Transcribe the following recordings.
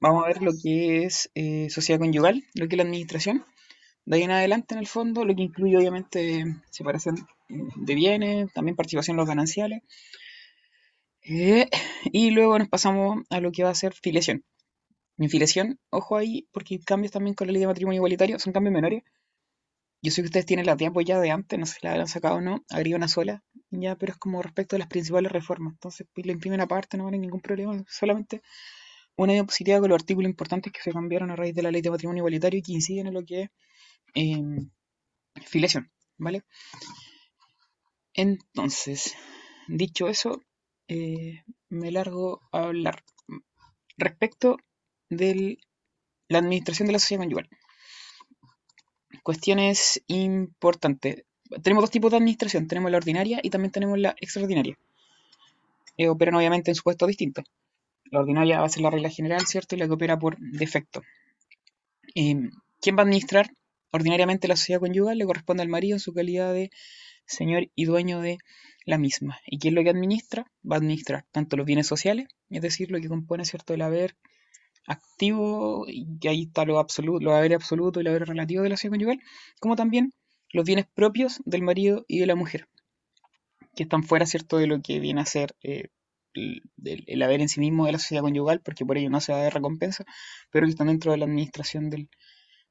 Vamos a ver lo que es eh, sociedad conyugal, lo que es la administración. De ahí en adelante, en el fondo, lo que incluye obviamente separación eh, de bienes, también participación en los gananciales. Eh, y luego nos pasamos a lo que va a ser filiación. En filiación, ojo ahí, porque cambios también con la ley de matrimonio igualitario son cambios menores. Yo sé que ustedes tienen la tiempo ya de antes, no sé si la habrán sacado o no, agrega una sola, ya, pero es como respecto a las principales reformas. Entonces, pues, la imprimen aparte, no va a ningún problema, solamente una diapositiva con los artículos importantes que se cambiaron a raíz de la ley de matrimonio igualitario y que inciden en lo que es em, filiación, ¿vale? Entonces, dicho eso, eh, me largo a hablar respecto de la administración de la sociedad conyugal. Cuestiones importantes. Tenemos dos tipos de administración, tenemos la ordinaria y también tenemos la extraordinaria. Eh, operan obviamente en supuestos distintos. La ordinaria va a ser la regla general, ¿cierto? Y la que opera por defecto. Em, ¿Quién va a administrar? Ordinariamente la sociedad conyugal le corresponde al marido en su calidad de señor y dueño de la misma. ¿Y quién lo que administra? Va a administrar tanto los bienes sociales, es decir, lo que compone, ¿cierto?, el haber activo, y ahí está lo absoluto, lo haber absoluto y el haber relativo de la sociedad conyugal, como también los bienes propios del marido y de la mujer, que están fuera, ¿cierto?, de lo que viene a ser eh, el, haber en sí mismo de la sociedad conyugal, porque por ello no se va a recompensa, pero que están dentro de la administración del,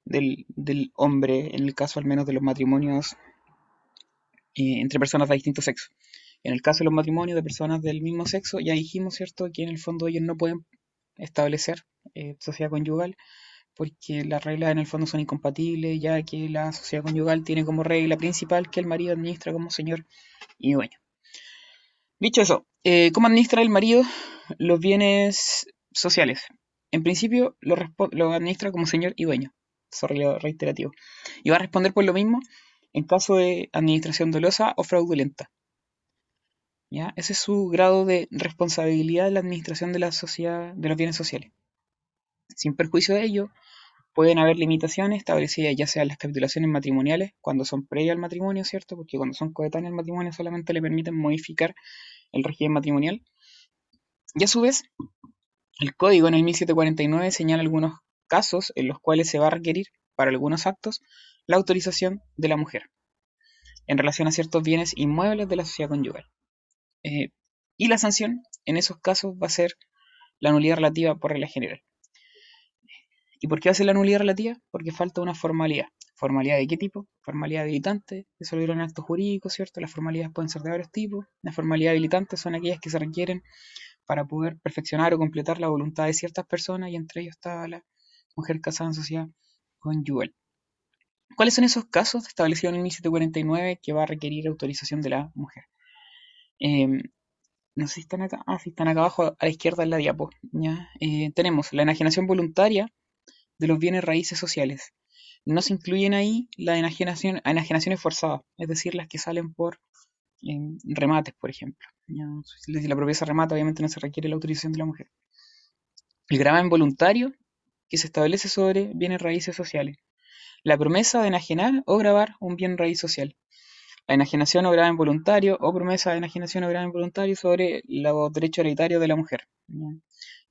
del, hombre, en el caso al menos de los matrimonios eh, entre personas de distinto sexo. En el caso de los matrimonios de personas del mismo sexo, ya dijimos, ¿cierto?, que en el fondo ellos no pueden establecer eh, sociedad conyugal porque las reglas en el fondo son incompatibles, ya que la sociedad conyugal tiene como regla principal que el marido administra como señor y dueño. Dicho eso, eh, ¿cómo administra el marido los bienes sociales? En principio lo, administra como señor y dueño, sorry reiterativo, y va a responder por lo mismo en caso de administración dolosa o fraudulenta. Ese es su grado de responsabilidad en la administración de de los bienes sociales. Sin perjuicio de ello, pueden haber limitaciones establecidas ya sea en las capitulaciones matrimoniales, cuando son previas al matrimonio, ¿cierto? Porque cuando son coetáneas al matrimonio solamente le permiten modificar el régimen matrimonial. Y a su vez, el código en el 1749 señala algunos casos en los cuales se va a requerir, para algunos actos, la autorización de la mujer en relación a ciertos bienes inmuebles de la sociedad conyugal. Eh, y la sanción en esos casos va a ser la nulidad relativa por regla general. ¿Y por qué va a ser la nulidad relativa? Porque falta una formalidad. ¿Formalidad de qué tipo? Formalidad habilitante, eso lo en actos jurídicos, ¿cierto? Las formalidades pueden ser de varios tipos. Las formalidades habilitantes son aquellas que se requieren para poder perfeccionar o completar la voluntad de ciertas personas y entre ellos está la mujer casada en sociedad conyugal. ¿Cuáles son esos casos establecidos en el 1749 que va a requerir autorización de la mujer? Em, no sé si están acá. Ah, sí, están acá abajo a la izquierda en la diapo. Eh, tenemos la enajenación voluntaria de los bienes raíces sociales. No se incluyen ahí las enajenación, enajenaciones forzadas, es decir, las que salen por em, remates, por ejemplo. Si la propiedad se remata, obviamente no se requiere la autorización de la mujer. El gravamen voluntario que se establece sobre bienes raíces sociales. La promesa de enajenar o grabar un bien raíz social la enajenación o gravamen voluntario o promesa de enajenación o gravamen voluntario sobre los derechos hereditarios de la mujer.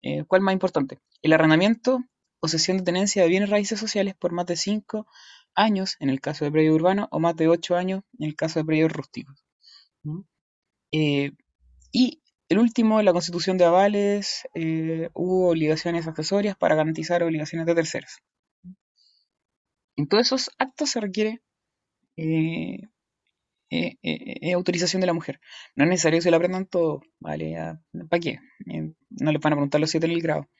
Eh, ¿Cuál más importante? El arrendamiento o cesión de tenencia de bienes raíces sociales por más de 5 años en el caso de predio urbano o más de 8 años en el caso de predios rústicos. Eh, y el último, la constitución de avales, eh, hubo obligaciones accesorias para garantizar obligaciones de terceros. En todos esos actos se requiere eh, eh, autorización de la mujer. No es necesario que se lo aprendan todo, ¿vale? ¿Para qué? no les van a preguntar los siete en el grado.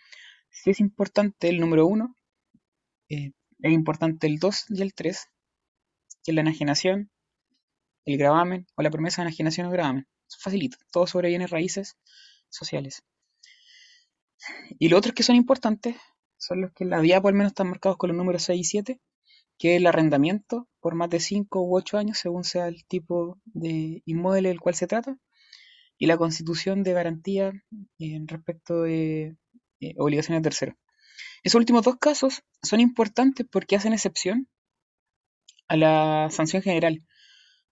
Si es importante el número uno, es importante el 2 y el 3, que es la enajenación, el gravamen o la promesa de enajenación o gravamen. Eso facilita, todo sobre bienes raíces sociales. Y los otros que son importantes son los que en la diapo al menos están marcados con los números 6 y 7, que el arrendamiento por más de 5 u 8 años, según sea el tipo de inmueble del cual se trata, y la constitución de garantía en respecto de eh, obligaciones de terceros. Esos últimos dos casos son importantes porque hacen excepción a la sanción general.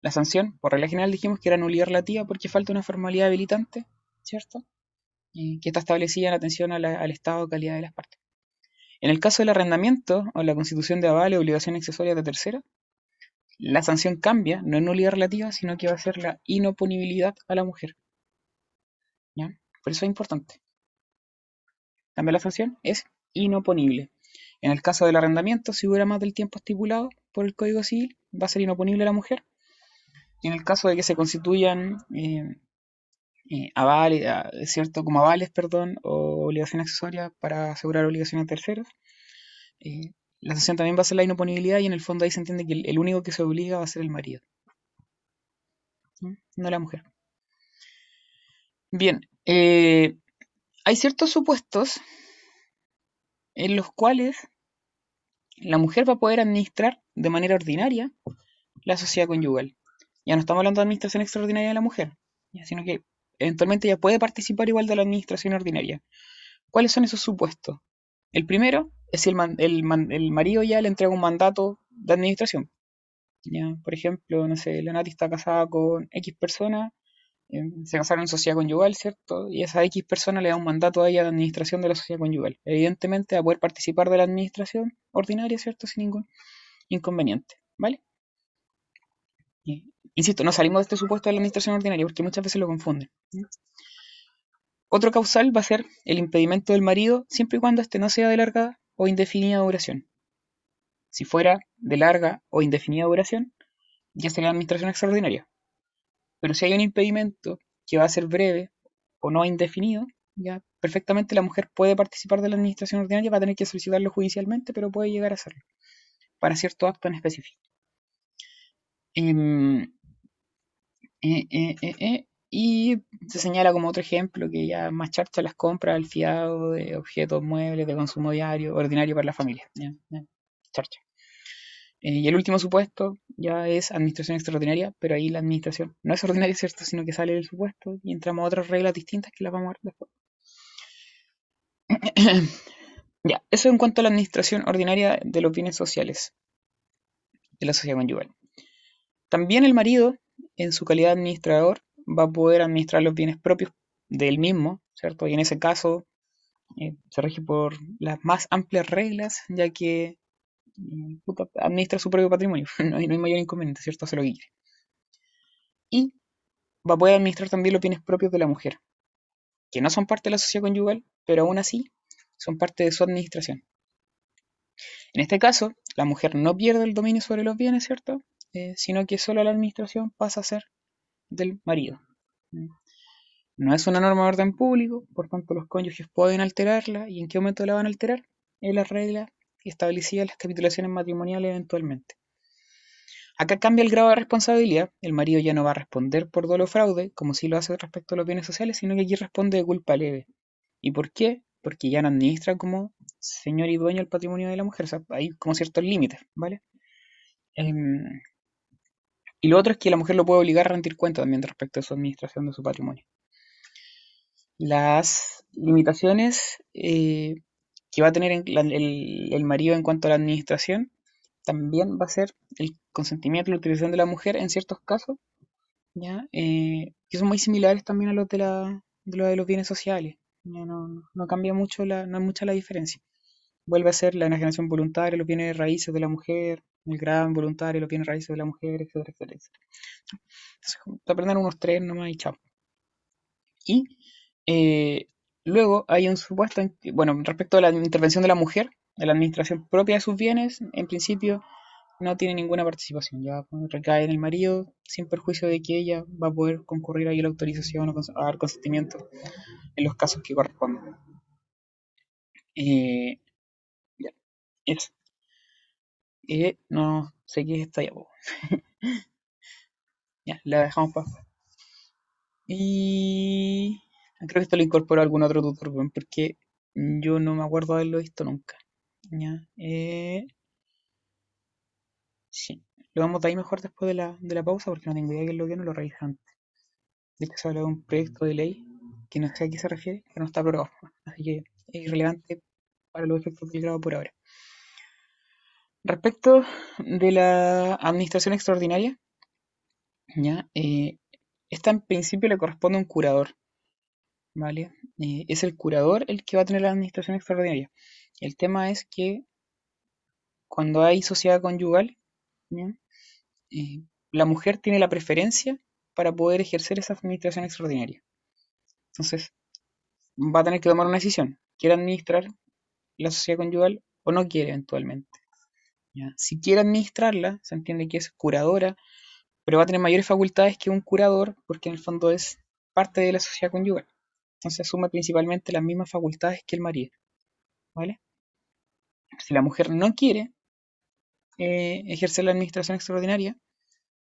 La sanción, por regla general, dijimos que era nulidad relativa porque falta una formalidad habilitante, ¿cierto? que está establecida en atención al estado o calidad de las partes. En el caso del arrendamiento o la constitución de aval o obligación accesoria de tercera, la sanción cambia, no es nulidad relativa, sino que va a ser la inoponibilidad a la mujer. Por eso es importante. Cambia la sanción, es inoponible. En el caso del arrendamiento, si dura más del tiempo estipulado por el Código Civil, va a ser inoponible la mujer. Y en el caso de que se constituyan eh, eh, avales, ah, ¿cierto? Como avales, perdón, o obligaciones accesorias para asegurar obligaciones a terceros. Eh, la sanción también va a ser la inoponibilidad y en el fondo ahí se entiende que el, único que se obliga va a ser el marido, no la mujer. Bien, hay ciertos supuestos en los cuales la mujer va a poder administrar de manera ordinaria la sociedad conyugal. Ya no estamos hablando de administración extraordinaria de la mujer, sino que eventualmente ya puede participar igual de la administración ordinaria. ¿Cuáles son esos supuestos? El primero es si el, marido ya le entrega un mandato de administración. Por ejemplo, no sé, la está casada con X persona, se casaron en sociedad conyugal, ¿cierto? Y esa X persona le da un mandato a ella de administración de la sociedad conyugal. Evidentemente a poder participar de la administración ordinaria, ¿cierto? Sin ningún inconveniente, ¿vale? Insisto, no salimos de este supuesto de la administración ordinaria porque muchas veces lo confunden. Otro causal va a ser el impedimento del marido siempre y cuando este no sea de larga o indefinida duración. Si fuera de larga o indefinida duración, ya sería administración extraordinaria. Pero si hay un impedimento que va a ser breve o no indefinido, ya perfectamente la mujer puede participar de la administración ordinaria, va a tener que solicitarlo judicialmente, pero puede llegar a hacerlo para cierto acto en específico. Em, eh, eh, eh, y se señala como otro ejemplo que ya más charcha las compras al fiado de objetos muebles de consumo diario, ordinario para la familia. Charcha. Y el último supuesto ya es administración extraordinaria, pero ahí la administración no es ordinaria, ¿cierto? Sino que sale del supuesto y entramos a otras reglas distintas que las vamos a ver después. ya, eso en cuanto a la administración ordinaria de los bienes sociales de la sociedad conyugal. También el marido, en su calidad de administrador, va a poder administrar los bienes propios del mismo, ¿cierto? Y en ese caso eh, se rige por las más amplias reglas, ya que administra su propio patrimonio, no, hay, no hay mayor inconveniente, ¿cierto? Se lo quiere. Y va a poder administrar también los bienes propios de la mujer, que no son parte de la sociedad conyugal, pero aún así son parte de su administración. En este caso, la mujer no pierde el dominio sobre los bienes, ¿cierto? Eh, sino que solo la administración pasa a ser del marido. No es una norma de orden público, por tanto los cónyuges pueden alterarla y en qué momento la van a alterar es la regla establecida en las capitulaciones matrimoniales eventualmente. Acá cambia el grado de responsabilidad, el marido ya no va a responder por dolo fraude, como si lo hace respecto a los bienes sociales, sino que aquí responde de culpa leve. ¿Y por qué? Porque ya no administra como señor y dueño el patrimonio de la mujer, o sea, hay como ciertos límites, ¿vale? Em, y lo otro es que la mujer lo puede obligar a rendir cuenta también respecto a su administración de su patrimonio. Las limitaciones eh, que va a tener el, marido en cuanto a la administración también va a ser el consentimiento y la utilización de la mujer en ciertos casos, ¿ya? Eh, que son muy similares también a los de, la, de, los bienes sociales. No, cambia mucho, la, no es mucha la diferencia. Vuelve a ser la enajenación voluntaria, los bienes raíces de la mujer, el gran voluntario, lo bienes raíces de la mujer, etcétera, etcétera, etcétera. Entonces, aprender unos tres nomás y chao. Y eh, luego hay un supuesto, bueno, respecto a la intervención de la mujer, de la administración propia de sus bienes, en principio no tiene ninguna participación, ya recae en el marido, sin perjuicio de que ella va a poder concurrir ahí a la autorización o a dar consentimiento en los casos que correspondan. Eh, ya, eso. Y no sé qué está ya. ya, la dejamos para Y creo que esto lo incorporó algún otro tutor, porque yo no me acuerdo de haberlo visto nunca. Ya, eh, sí, lo vamos a ir mejor después de la, de la pausa porque no tengo idea de qué es lo que no lo revisé antes. De que se habla de un proyecto de ley que no sé a qué se refiere, que no está aprobado. Así que es irrelevante para los efectos del grado por ahora. Respecto de la administración extraordinaria, ¿ya? Eh, esta en principio le corresponde a un curador. ¿Vale? Eh, es el curador el que va a tener la administración extraordinaria. El tema es que cuando hay sociedad conyugal, eh, la mujer tiene la preferencia para poder ejercer esa administración extraordinaria. Entonces, va a tener que tomar una decisión. ¿Quiere administrar la sociedad conyugal o no quiere eventualmente? Si quiere administrarla, se entiende que es curadora, pero va a tener mayores facultades que un curador porque en el fondo es parte de la sociedad conyugal. Entonces asume principalmente las mismas facultades que el marido. ¿Vale? Si la mujer no quiere eh, ejercer la administración extraordinaria,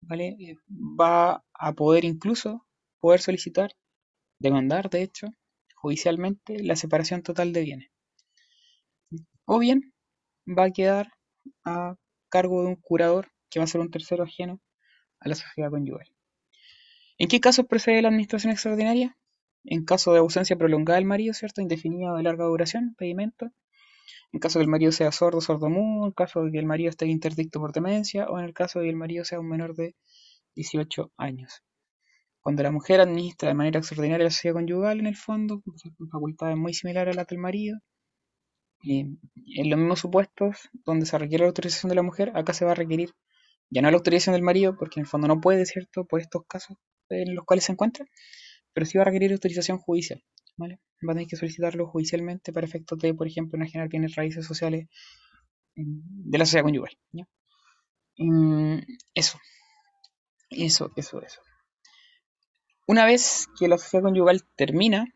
¿vale? Eh, va a poder incluso poder solicitar, demandar de hecho, judicialmente la separación total de bienes. O bien va a quedar a cargo de un curador que va a ser un tercero ajeno a la sociedad conyugal. ¿En qué casos procede la administración extraordinaria? En caso de ausencia prolongada del marido, ¿cierto? Indefinida o de larga duración, pedimento. En caso de que el marido sea sordo, sordo-mudo, en caso de que el marido esté interdicto por demencia, o en el caso de que el marido sea un menor de 18 años. Cuando la mujer administra de manera extraordinaria la sociedad conyugal, en el fondo, con facultades muy similares a las del marido, en los mismos supuestos donde se requiere la autorización de la mujer, acá se va a requerir ya no la autorización del marido, porque en el fondo no puede, ¿cierto? Por estos casos en los cuales se encuentra, pero sí va a requerir autorización judicial, ¿vale? Va a tener que solicitarlo judicialmente para efectos de, por ejemplo, no generar bienes raíces sociales de la sociedad conyugal, eso, eso, eso, eso. Una vez que la sociedad conyugal termina,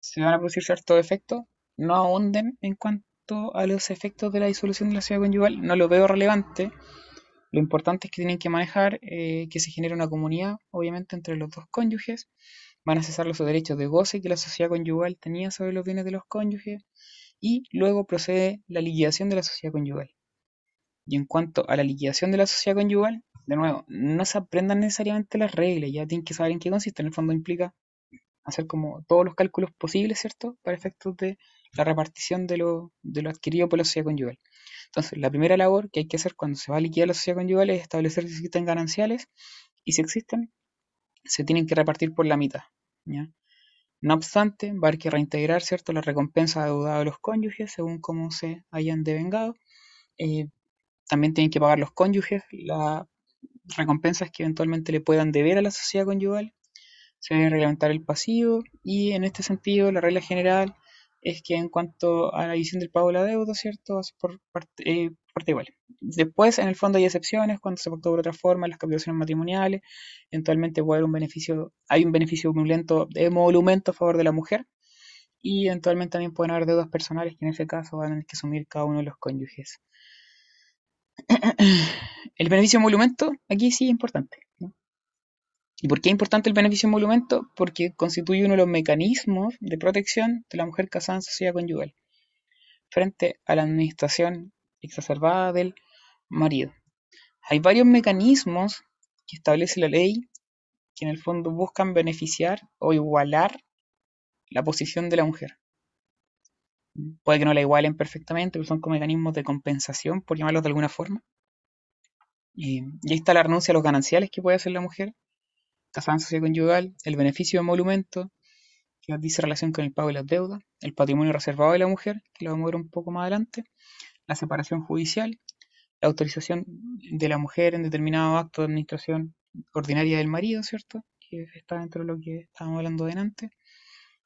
se van a producir ciertos efectos, no ahonden en cuanto a los efectos de la disolución de la sociedad conyugal, no lo veo relevante, lo importante es que tienen que manejar eh, que se genere una comunidad, obviamente, entre los dos cónyuges. Van a cesar los derechos de goce que la sociedad conyugal tenía sobre los bienes de los cónyuges. Y luego procede la liquidación de la sociedad conyugal. Y en cuanto a la liquidación de la sociedad conyugal, de nuevo, no se aprendan necesariamente las reglas, ya tienen que saber en qué consiste. En el fondo implica hacer como todos los cálculos posibles, ¿cierto? Para efectos de la repartición de lo, de lo adquirido por la sociedad conyugal. Entonces, la primera labor que hay que hacer cuando se va a liquidar la sociedad conyugal es establecer si existen gananciales y si existen, se tienen que repartir por la mitad. No obstante, va a haber que reintegrar ¿cierto? la recompensa adeudada a los cónyuges según cómo se hayan devengado. Eh, también tienen que pagar los cónyuges las recompensas que eventualmente le puedan deber a la sociedad conyugal. Se debe reglamentar el pasivo y en este sentido la regla general es que en cuanto a la división del pago de la deuda, ¿cierto? por parte, eh, igual. Después, en el fondo hay excepciones cuando se pactó por otra forma, las capitulaciones matrimoniales, eventualmente puede haber un beneficio, hay un beneficio emolumento, emolumento a favor de la mujer, y eventualmente también pueden haber deudas personales que en ese caso van a tener que asumir cada uno de los cónyuges. El beneficio emolumento aquí sí es importante. ¿Y por qué es importante el beneficio emolumento? Porque constituye uno de los mecanismos de protección de la mujer casada en sociedad conyugal frente a la administración exacerbada del marido. Hay varios mecanismos que establece la ley que en el fondo buscan beneficiar o igualar la posición de la mujer. Puede que no la igualen perfectamente, pero son como mecanismos de compensación, por llamarlos de alguna forma. Y, ahí está la renuncia a los gananciales que puede hacer la mujer, casada en sociedad conyugal, el beneficio de emolumento, que dice relación con el pago de las deudas, el patrimonio reservado de la mujer, que lo vamos a ver un poco más adelante, la separación judicial, la autorización de la mujer en determinado acto de administración ordinaria del marido, ¿cierto? Que está dentro de lo que estábamos hablando delante.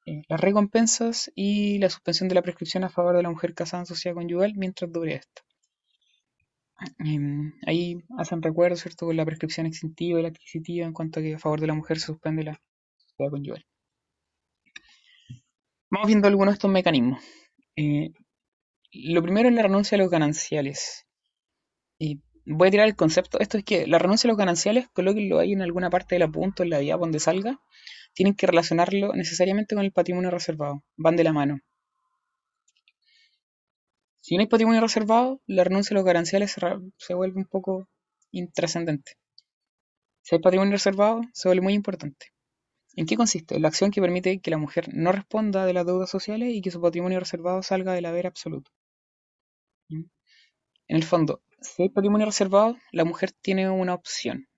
Eh, las recompensas y la suspensión de la prescripción a favor de la mujer casada en sociedad conyugal mientras dure esta. Em, ahí hacen recuerdo, ¿cierto?, con la prescripción extintiva y la adquisitiva en cuanto a que a favor de la mujer se suspende la sociedad conyugal. Vamos viendo algunos de estos mecanismos. Eh, lo primero es la renuncia a los gananciales. Y voy a tirar el concepto. Esto es que la renuncia a los gananciales, colóquenlo ahí en alguna parte del apunto, en la diapo donde salga. Tienen que relacionarlo necesariamente con el patrimonio reservado. Van de la mano. Si no hay patrimonio reservado, la renuncia a los gananciales se, vuelve un poco intrascendente. Si hay patrimonio reservado, se vuelve muy importante. ¿En qué consiste? La acción que permite que la mujer no responda de las deudas sociales y que su patrimonio reservado salga del haber absoluto. En el fondo, si hay patrimonio reservado, la mujer tiene una opción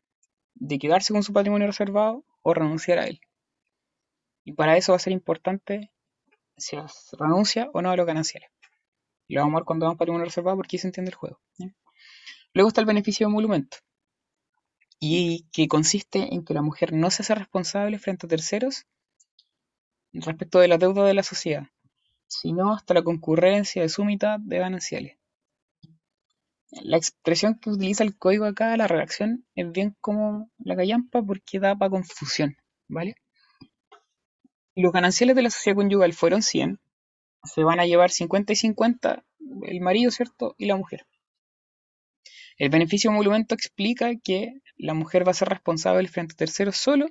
de quedarse con su patrimonio reservado o renunciar a él. Y para eso va a ser importante si renuncia o no a los gananciales. Lo vamos a ver cuando vamos para un reservado porque ahí se entiende el juego. Luego está el beneficio de emolumento. Y que consiste en que la mujer no se hace responsable frente a terceros respecto de la deuda de la sociedad, sino hasta la concurrencia de su mitad de gananciales. La expresión que utiliza el código acá, la redacción, es bien como la callampa porque da para confusión, ¿vale? Los gananciales de la sociedad conyugal fueron 100, se van a llevar 50 y 50 el marido, ¿cierto? Y la mujer. El beneficio emolumento explica que la mujer va a ser responsable frente a terceros solo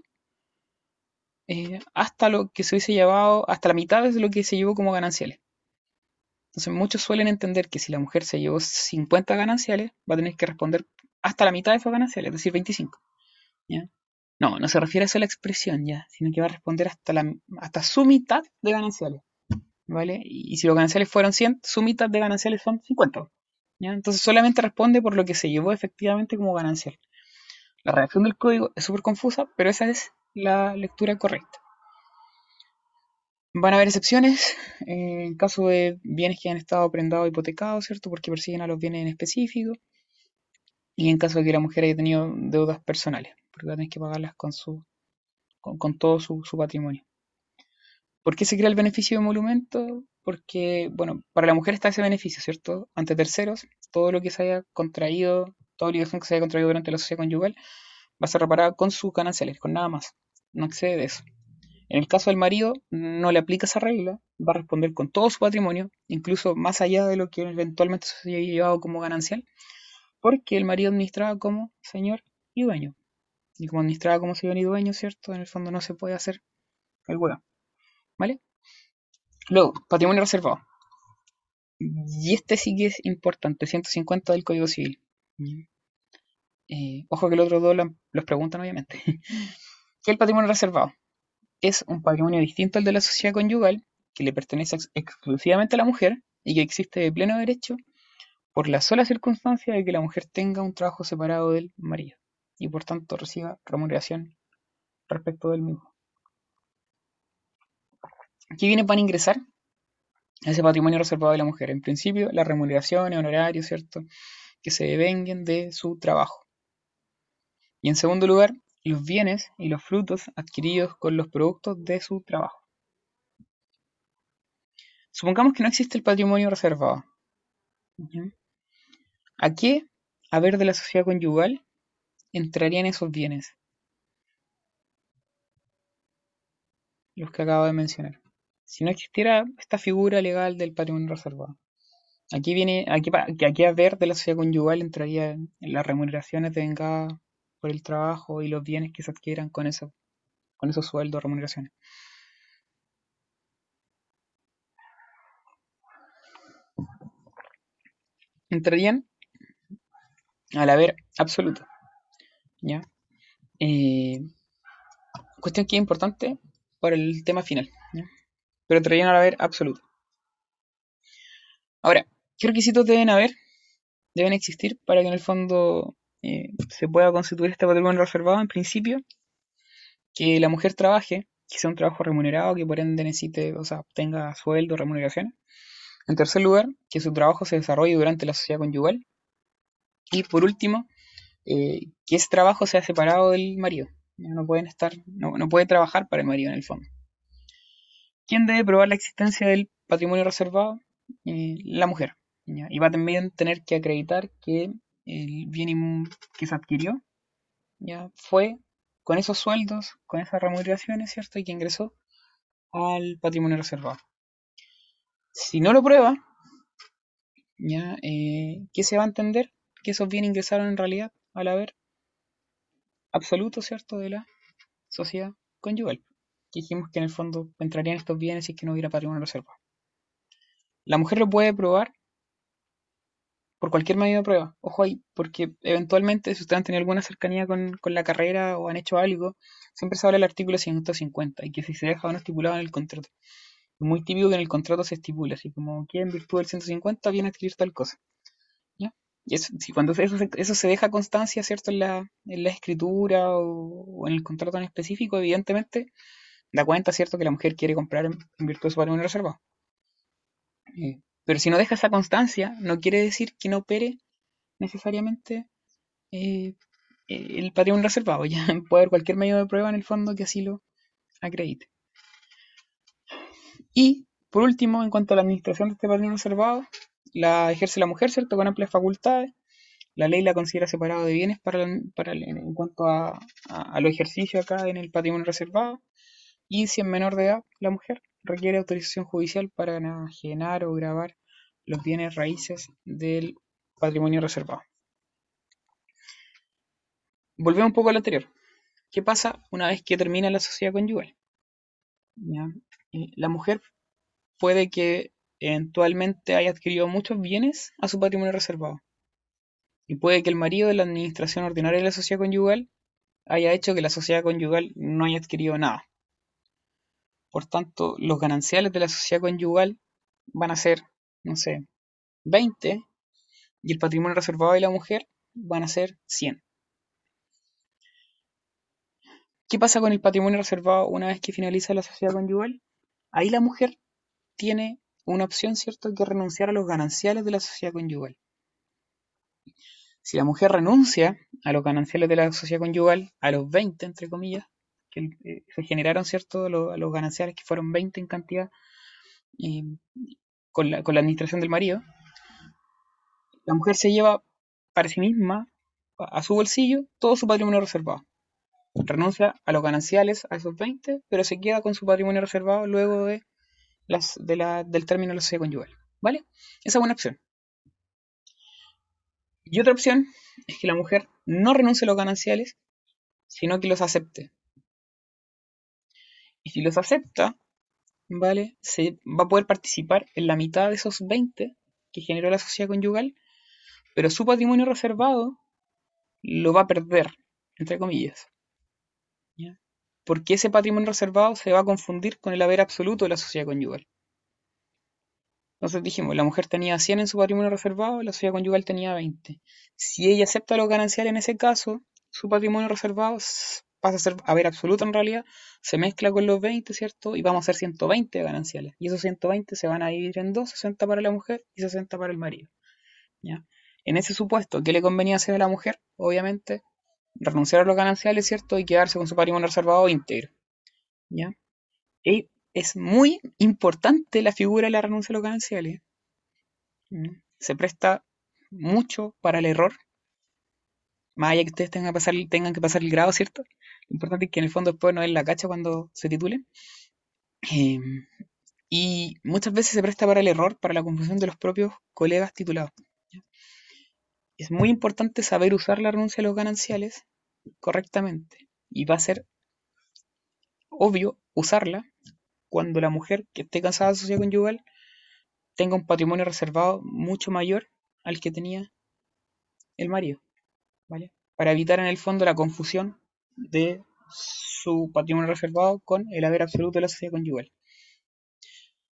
eh, hasta lo que se hubiese llevado, hasta la mitad de lo que se llevó como gananciales. Entonces muchos suelen entender que si la mujer se llevó 50 gananciales, va a tener que responder hasta la mitad de esos gananciales, es decir, 25. No, no se refiere a eso la expresión, ya, sino que va a responder hasta, la, hasta su mitad de gananciales. ¿Vale? Y, si los gananciales fueron 100, su mitad de gananciales son 50. Entonces solamente responde por lo que se llevó efectivamente como ganancial. La redacción del código es súper confusa, pero esa es la lectura correcta. Van a haber excepciones en caso de bienes que han estado prendados hipotecados, ¿cierto? Porque persiguen a los bienes en específico. Y en caso de que la mujer haya tenido deudas personales, porque va a tener que pagarlas con, su, con, todo su, patrimonio. ¿Por qué se crea el beneficio de emolumento? Porque, bueno, para la mujer está ese beneficio, ¿cierto? Ante terceros, todo lo que se haya contraído, toda obligación que se haya contraído durante la sociedad conyugal, va a ser reparada con sus gananciales, con nada más. No excede de eso. En el caso del marido, no le aplica esa regla, va a responder con todo su patrimonio, incluso más allá de lo que eventualmente se haya llevado como ganancial, porque el marido administraba como señor y dueño. Y como administraba como señor y dueño, ¿cierto? En el fondo no se puede hacer el huevo. ¿Vale? Luego, patrimonio reservado. Y este sí que es importante, 150 del Código Civil. Eh, ojo que los otros dos los preguntan, obviamente. ¿Qué el patrimonio reservado? Es un patrimonio distinto al de la sociedad conyugal, que le pertenece exclusivamente a la mujer y que existe de pleno derecho por la sola circunstancia de que la mujer tenga un trabajo separado del marido y por tanto reciba remuneración respecto del mismo. Aquí viene para ingresar ese patrimonio reservado de la mujer. En principio, las remuneraciones, honorarios, ¿cierto? Que se devenguen de su trabajo. Y en segundo lugar, los bienes y los frutos adquiridos con los productos de su trabajo. Supongamos que no existe el patrimonio reservado. ¿A qué haber de la sociedad conyugal entrarían esos bienes? Los que acabo de mencionar. Si no existiera esta figura legal del patrimonio reservado. Aquí viene, aquí, aquí a ver de la sociedad conyugal entraría en las remuneraciones de vengada por el trabajo y los bienes que se adquieran con, eso, con esos sueldos, remuneraciones. Entrarían al haber absoluto. ¿Ya? Eh, cuestión que es importante para el tema final. Pero entrarían al haber absoluto. Ahora, ¿qué requisitos deben haber? Deben existir para que en el fondo eh, se pueda constituir este patrimonio reservado en principio, que la mujer trabaje, que sea un trabajo remunerado, que por ende necesite, o sea, tenga sueldo, remuneración. En tercer lugar, que su trabajo se desarrolle durante la sociedad conyugal. Y por último, eh, que ese trabajo sea separado del marido. No pueden estar, no, puede trabajar para el marido en el fondo. ¿Quién debe probar la existencia del patrimonio reservado? Eh, la mujer. Y va también tener que acreditar que el bien que se adquirió, ya fue con esos sueldos, con esas remuneraciones, ¿cierto? Y que ingresó al patrimonio reservado. Si no lo prueba, eh, ¿qué se va a entender? Que esos bienes ingresaron en realidad al haber absoluto, ¿cierto? De la sociedad conyugal. Dijimos que en el fondo entrarían estos bienes si es que no hubiera patrimonio reservado. La mujer lo puede probar por cualquier medio de prueba. Ojo ahí, porque eventualmente si ustedes han tenido alguna cercanía con, la carrera o han hecho algo, siempre se habla del artículo 150 y que si se deja o no estipulado en el contrato. Es muy típico que en el contrato se estipula, así como que en virtud del 150 viene a adquirir tal cosa. ¿Ya? Y eso, si cuando eso, eso, se deja constancia, ¿cierto? En la, en la escritura o, en el contrato en específico, evidentemente da cuenta, ¿cierto?, que la mujer quiere comprar en, virtud de su patrimonio reservado. Eh, pero si no deja esa constancia, no quiere decir que no opere necesariamente eh, el patrimonio reservado. Ya puede haber cualquier medio de prueba en el fondo que así lo acredite. Y, por último, en cuanto a la administración de este patrimonio reservado, la ejerce la mujer, ¿cierto?, con amplias facultades. La ley la considera separado de bienes para, en cuanto a, a, los ejercicios acá en el patrimonio reservado. Y si es menor de edad, la mujer requiere autorización judicial para enajenar o grabar los bienes raíces del patrimonio reservado. Volvemos un poco al anterior. ¿Qué pasa una vez que termina la sociedad conyugal? La mujer puede que eventualmente haya adquirido muchos bienes a su patrimonio reservado. Y puede que el marido de la administración ordinaria de la sociedad conyugal haya hecho que la sociedad conyugal no haya adquirido nada. Por tanto, los gananciales de la sociedad conyugal van a ser, no sé, 20 y el patrimonio reservado de la mujer van a ser 100. ¿Qué pasa con el patrimonio reservado una vez que finaliza la sociedad conyugal? Ahí la mujer tiene una opción, ¿cierto?, que renunciar a los gananciales de la sociedad conyugal. Si la mujer renuncia a los gananciales de la sociedad conyugal, a los 20, entre comillas, que eh, se generaron, ¿cierto?, los, gananciales que fueron 20 en cantidad con, la, con la administración del marido, la mujer se lleva para sí misma, a su bolsillo, todo su patrimonio reservado renuncia a los gananciales, a esos 20, pero se queda con su patrimonio reservado luego de las, de la, del término de la sociedad conyugal. ¿Vale? Esa es una opción. Y otra opción es que la mujer no renuncie a los gananciales, sino que los acepte. Y si los acepta, ¿vale? Se va a poder participar en la mitad de esos 20 que generó la sociedad conyugal, pero su patrimonio reservado lo va a perder, entre comillas porque ese patrimonio reservado se va a confundir con el haber absoluto de la sociedad conyugal. Entonces dijimos, la mujer tenía 100 en su patrimonio reservado, la sociedad conyugal tenía 20. Si ella acepta los gananciales en ese caso, su patrimonio reservado pasa a ser haber absoluto en realidad, se mezcla con los 20, ¿cierto? Y vamos a hacer 120 gananciales. Y esos 120 se van a dividir en dos, 60 para la mujer y 60 para el marido. ¿ya? En ese supuesto, ¿qué le convenía hacer a la mujer? Obviamente, renunciar a los gananciales, ¿cierto? Y quedarse con su patrimonio reservado íntegro. ¿Ya? Y es muy importante la figura de la renuncia a los gananciales. Se presta mucho para el error. Más allá que ustedes tengan que pasar, tengan que pasar el grado, ¿cierto? Lo importante es que en el fondo después no es la cacha cuando se titulen. Em, y muchas veces se presta para el error, para la confusión de los propios colegas titulados es muy importante saber usar la renuncia a los gananciales correctamente. Y va a ser obvio usarla cuando la mujer que esté casada de sociedad conyugal tenga un patrimonio reservado mucho mayor al que tenía el marido. ¿Vale? Para evitar en el fondo la confusión de su patrimonio reservado con el haber absoluto de la sociedad conyugal.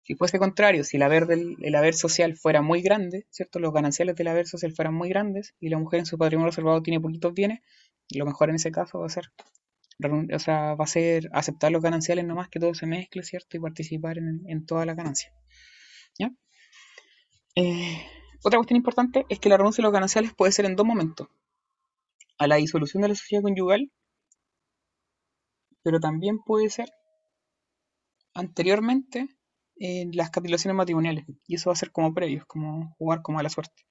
Si fuese contrario, si el haber, del, el haber social fuera muy grande, ¿cierto? Los gananciales del haber social fueran muy grandes y la mujer en su patrimonio reservado tiene poquitos bienes, lo mejor en ese caso va a ser, o sea, va a ser aceptar los gananciales nomás que todo se mezcle, ¿cierto? Y participar en, toda la ganancia. ¿Ya? Eh, otra cuestión importante es que la renuncia a los gananciales puede ser en dos momentos. A la disolución de la sociedad conyugal, pero también puede ser anteriormente en las capitulaciones matrimoniales. Y eso va a ser como previo, como jugar como a la suerte.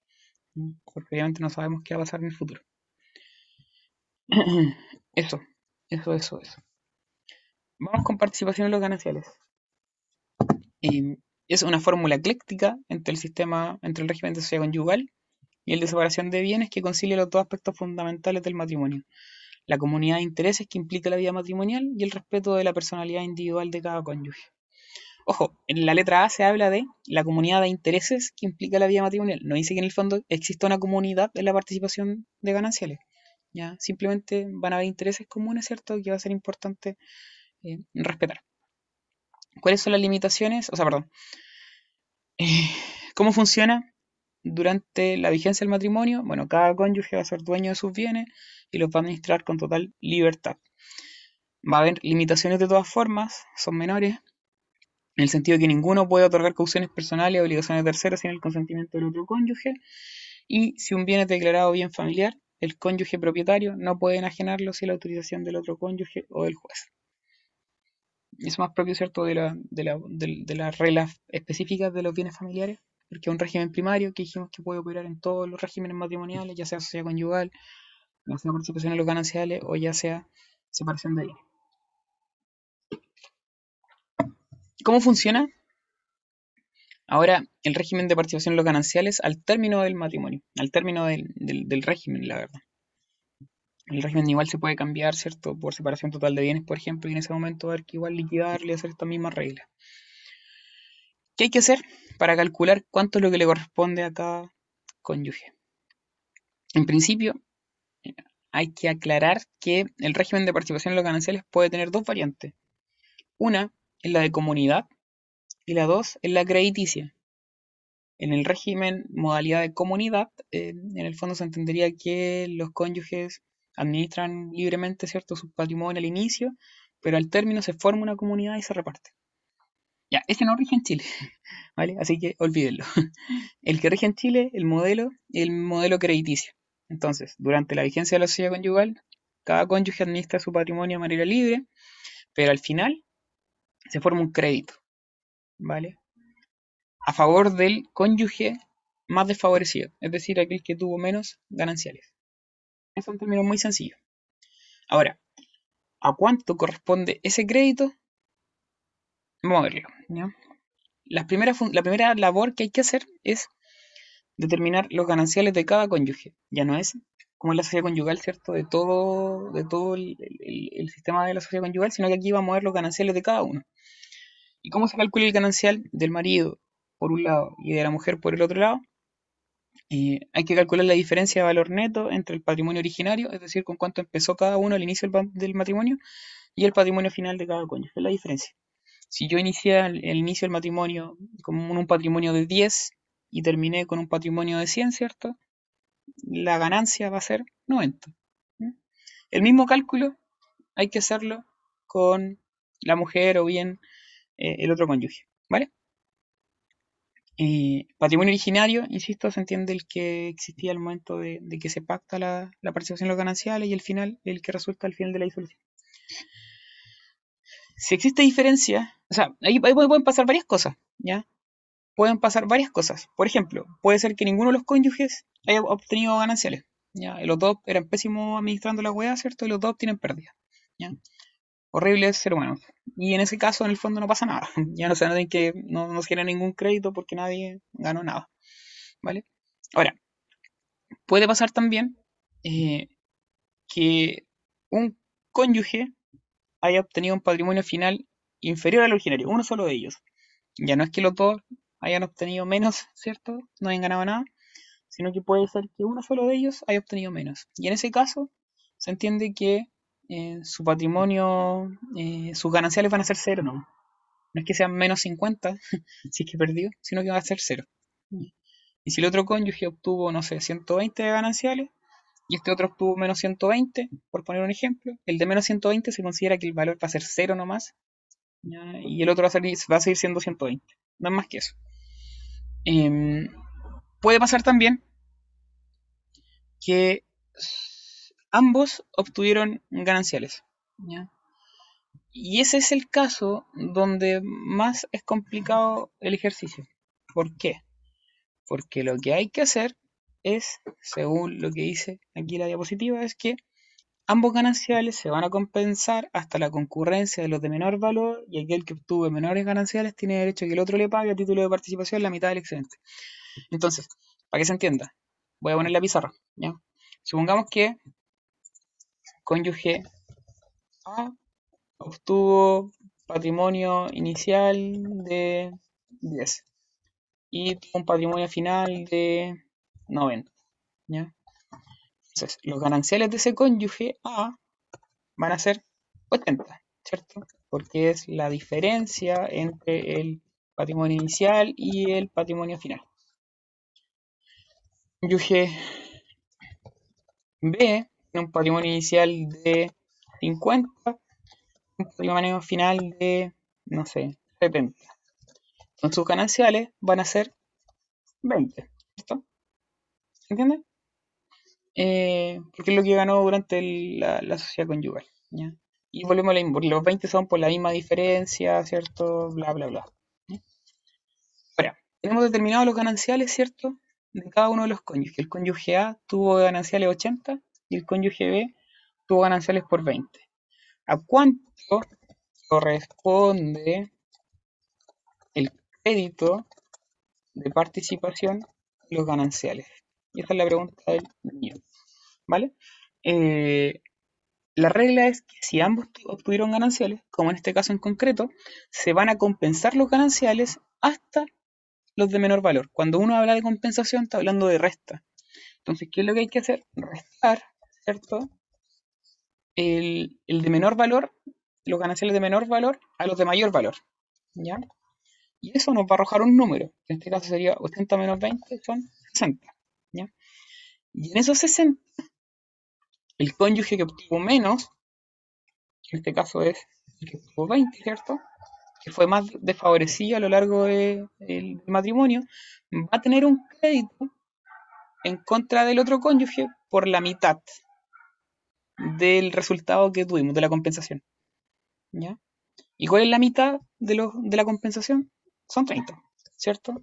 Porque obviamente no sabemos qué va a pasar en el futuro. Eso, eso, eso, eso. Vamos con participación en los gananciales. es una fórmula ecléctica entre el sistema, entre el régimen de sociedad conyugal y el de separación de bienes que concilia los dos aspectos fundamentales del matrimonio. La comunidad de intereses que implica la vida matrimonial y el respeto de la personalidad individual de cada cónyuge. Ojo, en la letra A se habla de la comunidad de intereses que implica la vida matrimonial. No dice que en el fondo exista una comunidad en la participación de gananciales. ¿ya? Simplemente van a haber intereses comunes, ¿cierto? Que va a ser importante eh, respetar. ¿Cuáles son las limitaciones? O sea, perdón. ¿Cómo funciona durante la vigencia del matrimonio? Bueno, cada cónyuge va a ser dueño de sus bienes y los va a administrar con total libertad. Va a haber limitaciones de todas formas, son menores, en el sentido de que ninguno puede otorgar cauciones personales o obligaciones terceras sin el consentimiento del otro cónyuge, y si un bien es declarado bien familiar, el cónyuge propietario no puede enajenarlo sin la autorización del otro cónyuge o del juez. Es más propio, ¿cierto?, de, la, de, la, de, las reglas específicas de los bienes familiares, porque es un régimen primario que dijimos que puede operar en todos los regímenes matrimoniales, ya sea sociedad conyugal, ya sea participación en los gananciales o ya sea separación de bienes. ¿Cómo funciona? Ahora, el régimen de participación en los gananciales al término del matrimonio, al término del, régimen, la verdad. El régimen igual se puede cambiar, ¿cierto? Por separación total de bienes, por ejemplo, y en ese momento haber que igual liquidarle y hacer esta misma regla. ¿Qué hay que hacer para calcular cuánto es lo que le corresponde a cada cónyuge? En principio, hay que aclarar que el régimen de participación en los gananciales puede tener dos variantes. Una es la de comunidad y la dos es la crediticia. En el régimen modalidad de comunidad, eh, en el fondo se entendería que los cónyuges administran libremente cierto su patrimonio al inicio, pero al término se forma una comunidad y se reparte. Ya, este no rige en Chile, ¿vale? Así que olvídenlo. El que rige en Chile, el modelo, el modelo crediticio. Entonces, durante la vigencia de la sociedad conyugal, cada cónyuge administra su patrimonio de manera libre, pero al final se forma un crédito, ¿vale? A favor del cónyuge más desfavorecido, es decir, aquel que tuvo menos gananciales. Es un término muy sencillo. Ahora, ¿a cuánto corresponde ese crédito? Vamos a verlo. La, primera, la primera labor que hay que hacer es determinar los gananciales de cada cónyuge. Ya no es como la sociedad conyugal, ¿cierto? De todo, de todo el, sistema de la sociedad conyugal, sino que aquí vamos a ver los gananciales de cada uno. ¿Y cómo se calcula el ganancial del marido por un lado y de la mujer por el otro lado? Eh, hay que calcular la diferencia de valor neto entre el patrimonio originario, es decir, con cuánto empezó cada uno al inicio del, matrimonio, y el patrimonio final de cada cónyuge. Es la diferencia. Si yo inicié el, inicio del matrimonio con un patrimonio de 10 y terminé con un patrimonio de 100, ¿cierto? La ganancia va a ser 90. El mismo cálculo hay que hacerlo con la mujer o bien eh, el otro cónyuge, ¿vale? Eh, patrimonio originario, insisto, se entiende el que existía al momento de, que se pacta la, participación en los gananciales y el final, el que resulta al final de la disolución. Si existe diferencia, o sea, ahí, pueden pasar varias cosas, ¿ya? pueden pasar varias cosas. Por ejemplo, puede ser que ninguno de los cónyuges haya obtenido gananciales. ¿ya? los dos eran pésimos administrando la hueá, ¿cierto? Y los dos tienen pérdidas. ¿ya? Horribles ser humanos. Y en ese caso, en el fondo, no pasa nada. Ya no se nada que no, no se genera ningún crédito porque nadie ganó nada. ¿Vale? Ahora, puede pasar también eh, que un cónyuge haya obtenido un patrimonio final inferior al originario, uno solo de ellos. Ya no es que los dos hayan obtenido menos, ¿cierto? No hayan ganado nada, sino que puede ser que uno solo de ellos haya obtenido menos. Y en ese caso, se entiende que eh, su patrimonio, eh, sus gananciales van a ser cero, ¿no? No es que sean menos 50, si es que perdió, sino que va a ser cero. Y si el otro cónyuge obtuvo, no sé, 120 de gananciales, y este otro obtuvo menos 120, por poner un ejemplo, el de menos 120 se considera que el valor va a ser cero nomás, y el otro va a, a seguir siendo 120. No es más que eso. Em, puede pasar también que ambos obtuvieron gananciales. Y ese es el caso donde más es complicado el ejercicio. ¿Por qué? Porque lo que hay que hacer es, según lo que dice aquí la diapositiva, es que Ambos gananciales se van a compensar hasta la concurrencia de los de menor valor y aquel que obtuvo menores gananciales tiene derecho a que el otro le pague a título de participación la mitad del excedente. Entonces, para que se entienda, voy a poner la pizarra. ¿ya? Supongamos que cónyuge A obtuvo patrimonio inicial de 10 y un patrimonio final de 90. ¿ya? Entonces, los gananciales de ese cónyuge A van a ser 80, ¿cierto? Porque es la diferencia entre el patrimonio inicial y el patrimonio final. Cónyuge B tiene un patrimonio inicial de 50 un patrimonio final de, no sé, 70. Entonces sus gananciales van a ser 20, ¿cierto? ¿Se entiende? Eh, porque es lo que ganó durante la, la, sociedad conyugal. ¿ya? Y volvemos a la misma, los 20 son por la misma diferencia, ¿cierto? Bla, bla, bla. Ahora, tenemos determinados los gananciales, ¿cierto? De cada uno de los cónyuges. El cónyuge A tuvo gananciales 80 y el cónyuge B tuvo gananciales por 20. ¿A cuánto corresponde el crédito de participación de los gananciales? Y esa es la pregunta del niño. ¿Vale? Eh, la regla es que si ambos obtuvieron gananciales, como en este caso en concreto, se van a compensar los gananciales hasta los de menor valor. Cuando uno habla de compensación, está hablando de resta. Entonces, ¿qué es lo que hay que hacer? Restar, ¿cierto? El, de menor valor, los gananciales de menor valor, a los de mayor valor. ¿Ya? Y eso nos va a arrojar un número. En este caso sería 80 menos 20, son 60. Y en esos 60 el cónyuge que obtuvo menos, en este caso es el que obtuvo 20, ¿cierto? Que fue más desfavorecido a lo largo del matrimonio, va a tener un crédito en contra del otro cónyuge por la mitad del resultado que tuvimos, de la compensación. ¿Ya? ¿Y cuál es la mitad de, de la compensación? Son 30, ¿cierto?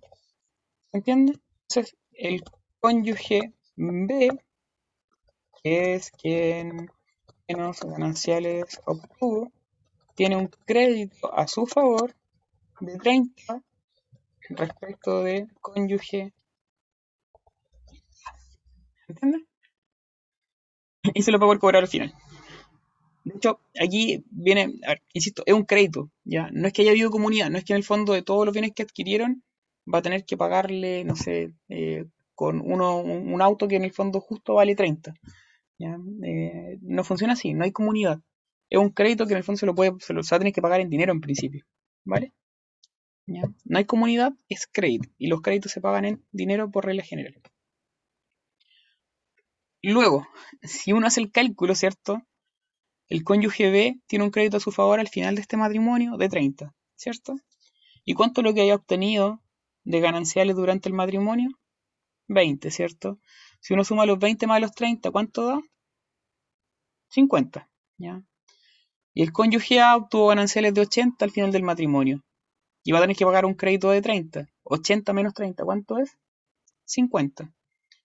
¿Se entiende? Entonces, el cónyuge B que es quien menos gananciales obtuvo, tiene un crédito a su favor de 30 respecto de cónyuge. ¿Entiendes? Y se lo va a cobrar al final. De hecho, aquí viene, insisto, es un crédito, ¿ya? No es que haya habido comunidad, no es que en el fondo de todos los bienes que adquirieron va a tener que pagarle, no sé, eh, con uno, un auto que en el fondo justo vale 30. Eh, no funciona así, no hay comunidad. Es un crédito que en el fondo se lo puede, se lo va tener que pagar en dinero en principio, ¿vale? No hay comunidad, es crédito. Y los créditos se pagan en dinero por regla general. Luego, si uno hace el cálculo, ¿cierto? El cónyuge B tiene un crédito a su favor al final de este matrimonio de 30, ¿cierto? ¿Y cuánto es lo que haya obtenido de gananciales durante el matrimonio? 20, ¿cierto? Si uno suma los 20 más los 30, ¿cuánto da? 50, ¿ya? Y el cónyuge A obtuvo gananciales de 80 al final del matrimonio. Y va a tener que pagar un crédito de 30. 80 menos 30, ¿cuánto es? 50.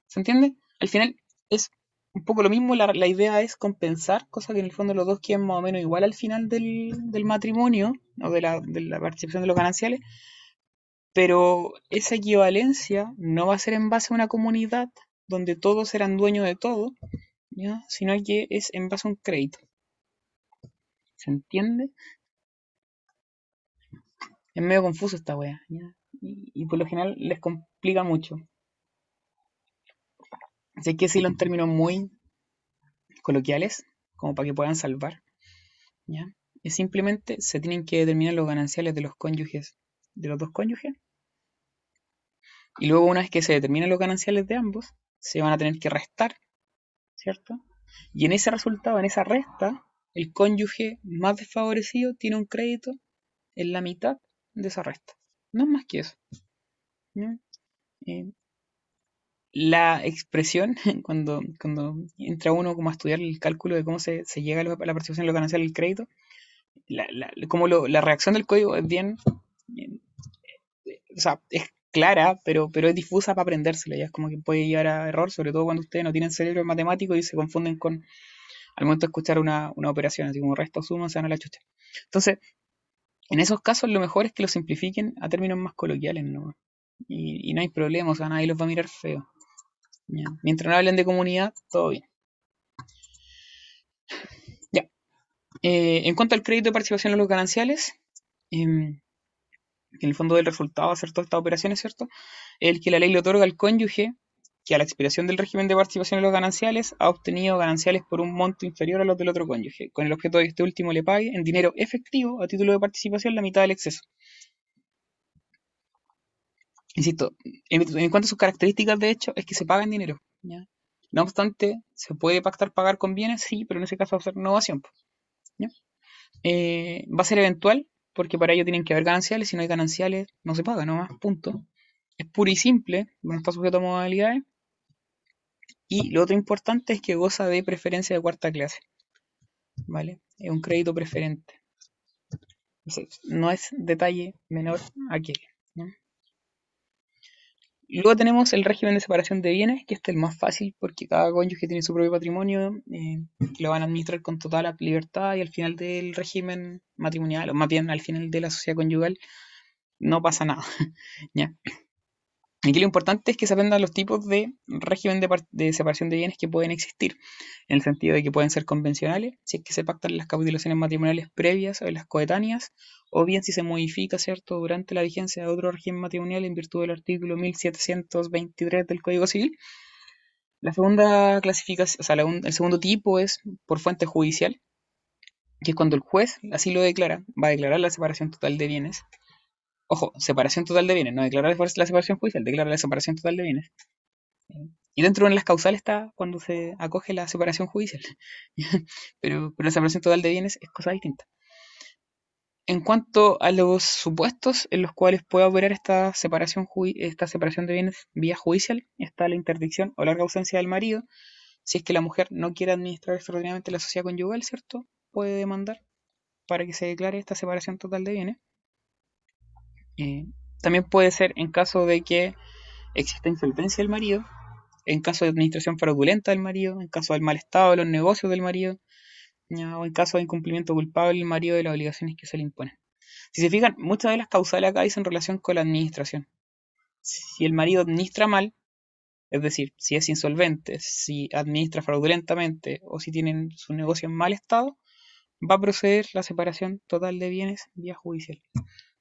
¿Se entiende? Al final es un poco lo mismo, la, idea es compensar, cosa que en el fondo los dos quieren más o menos igual al final del, matrimonio, o de la, de la participación de los gananciales, pero esa equivalencia no va a ser en base a una comunidad, donde todos eran dueños de todo, ¿ya? sino que es en base a un crédito. ¿Se entiende? Es medio confuso esta wea, Y, por lo general les complica mucho. Así que decirlo en términos muy coloquiales, como para que puedan salvar. ¿ya? Es simplemente se tienen que determinar los gananciales de los cónyuges, de los dos cónyuges. Y luego una vez que se determinan los gananciales de ambos, se van a tener que restar, ¿cierto? Y en ese resultado, en esa resta, el cónyuge más desfavorecido tiene un crédito en la mitad de esa resta. No es más que eso. Eh, la expresión, cuando, cuando entra uno como a estudiar el cálculo de cómo se, llega a la percepción de lo ganancial del crédito, la, como la reacción del código es bien, o sea, es clara, pero, pero es difusa para aprendérsela. Ya es como que puede llegar a error, sobre todo cuando ustedes no tienen cerebro matemático y se confunden con al momento de escuchar una, operación, así como resto suma, se van a la chucha. Entonces, en esos casos lo mejor es que lo simplifiquen a términos más coloquiales, ¿no? Y, no hay problema, o sea, nadie los va a mirar feo. Mientras no hablen de comunidad, todo bien. Ya. Eh, en cuanto al crédito de participación en los gananciales, eh, en el fondo del resultado de hacer todas estas operaciones, ¿cierto? El que la ley le otorga al cónyuge que a la expiración del régimen de participación en los gananciales ha obtenido gananciales por un monto inferior a los del otro cónyuge, con el objeto de que este último le pague en dinero efectivo a título de participación la mitad del exceso. Insisto, en, cuanto a sus características, de hecho, es que se paga en dinero. No obstante, ¿se puede pactar pagar con bienes? Sí, pero en ese caso va a ser innovación. eh, va a ser eventual, porque para ello tienen que haber gananciales, si no hay gananciales no se paga, nomás, punto. Es puro y simple, no está sujeto a modalidades. Y lo otro importante es que goza de preferencia de cuarta clase. ¿Vale? Es un crédito preferente. no es detalle menor aquel. Luego tenemos el régimen de separación de bienes, que este es el más fácil porque cada cónyuge tiene su propio patrimonio, eh, lo van a administrar con total libertad y al final del régimen matrimonial, o más bien al final de la sociedad conyugal, no pasa nada. ¿ya? Aquí lo importante es que se aprendan los tipos de régimen de, separación de bienes que pueden existir, en el sentido de que pueden ser convencionales, si es que se pactan las capitulaciones matrimoniales previas o las coetáneas, o bien si se modifica, ¿cierto?, durante la vigencia de otro régimen matrimonial en virtud del artículo 1723 del Código Civil. La segunda clasificación, o sea, el segundo tipo es por fuente judicial, que es cuando el juez así lo declara, va a declarar la separación total de bienes Ojo, separación total de bienes, no declarar la separación judicial, declarar la separación total de bienes. Y dentro de las causales está cuando se acoge la separación judicial. pero, la separación total de bienes es cosa distinta. En cuanto a los supuestos en los cuales puede operar esta separación, esta separación de bienes vía judicial, está la interdicción o larga ausencia del marido. Si es que la mujer no quiere administrar extraordinariamente la sociedad conyugal, ¿cierto? Puede demandar para que se declare esta separación total de bienes. Eh, también puede ser en caso de que exista insolvencia del marido, en caso de administración fraudulenta del marido, en caso del mal estado de los negocios del marido, o en caso de incumplimiento culpable del marido de las obligaciones que se le imponen. Si se fijan, muchas de las causales acá dicen relación con la administración. Si el marido administra mal, es decir, si es insolvente, si administra fraudulentamente o si tienen su negocio en mal estado, va a proceder la separación total de bienes vía judicial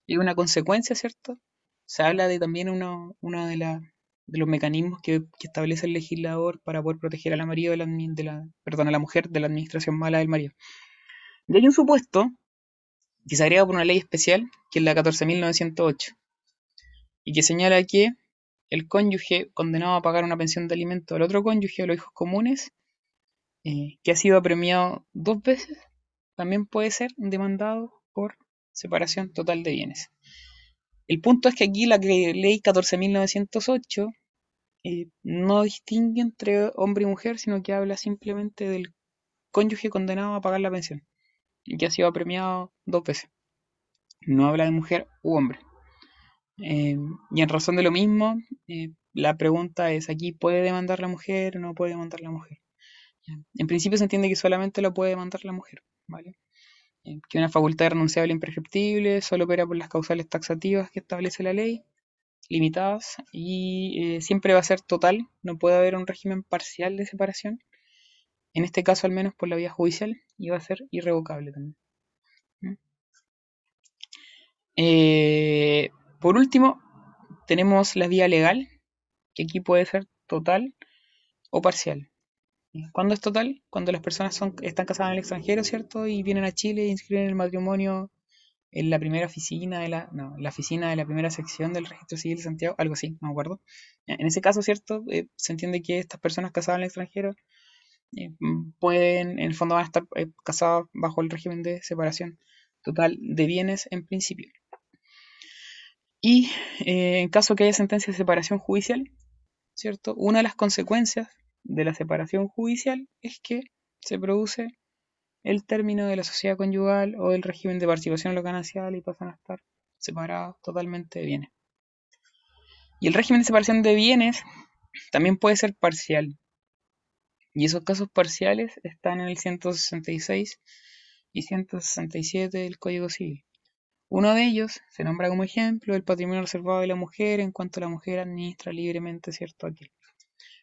y una consecuencia, ¿cierto? Se habla de también uno, de, de, los mecanismos que, establece el legislador para poder proteger a la, marido de la, de la, perdón, a la mujer de la administración mala del marido. Y hay un supuesto que se agrega por una ley especial, que es la 14.908, y que señala que el cónyuge condenado a pagar una pensión de alimento al otro cónyuge o los hijos comunes, eh, que ha sido apremiado dos veces, también puede ser demandado por separación total de bienes. El punto es que aquí la ley 14.908 eh, no distingue entre hombre y mujer, sino que habla simplemente del cónyuge condenado a pagar la pensión y que ha sido premiado dos veces. No habla de mujer u hombre. Eh, y en razón de lo mismo, eh, la pregunta es, ¿aquí puede demandar la mujer o no puede demandar la mujer? En principio se entiende que solamente lo puede demandar la mujer, ¿vale? Eh, que una facultad renunciable e imprescriptible solo opera por las causales taxativas que establece la ley, limitadas, y eh, siempre va a ser total, no puede haber un régimen parcial de separación, en este caso al menos por la vía judicial, y va a ser irrevocable también. ¿Mm? Eh, por último, tenemos la vía legal, que aquí puede ser total o parcial. ¿Cuándo es total? Cuando las personas son, están casadas en el extranjero, ¿cierto? Y vienen a Chile e inscriben el matrimonio en la primera oficina de la, no, la oficina de la primera sección del registro civil de Santiago, algo así, no me acuerdo. En ese caso, ¿cierto? Eh, se entiende que estas personas casadas en el extranjero eh, pueden, en el fondo van a estar eh, casadas bajo el régimen de separación total de bienes en principio. Y en caso que haya sentencia de separación judicial, ¿cierto? Una de las consecuencias de la separación judicial es que se produce el término de la sociedad conyugal o del régimen de participación en y pasan a estar separados totalmente de bienes. Y el régimen de separación de bienes también puede ser parcial. Y esos casos parciales están en el 166 y 167 del Código Civil. Uno de ellos se nombra como ejemplo el patrimonio reservado de la mujer en cuanto la mujer administra libremente cierto aquel.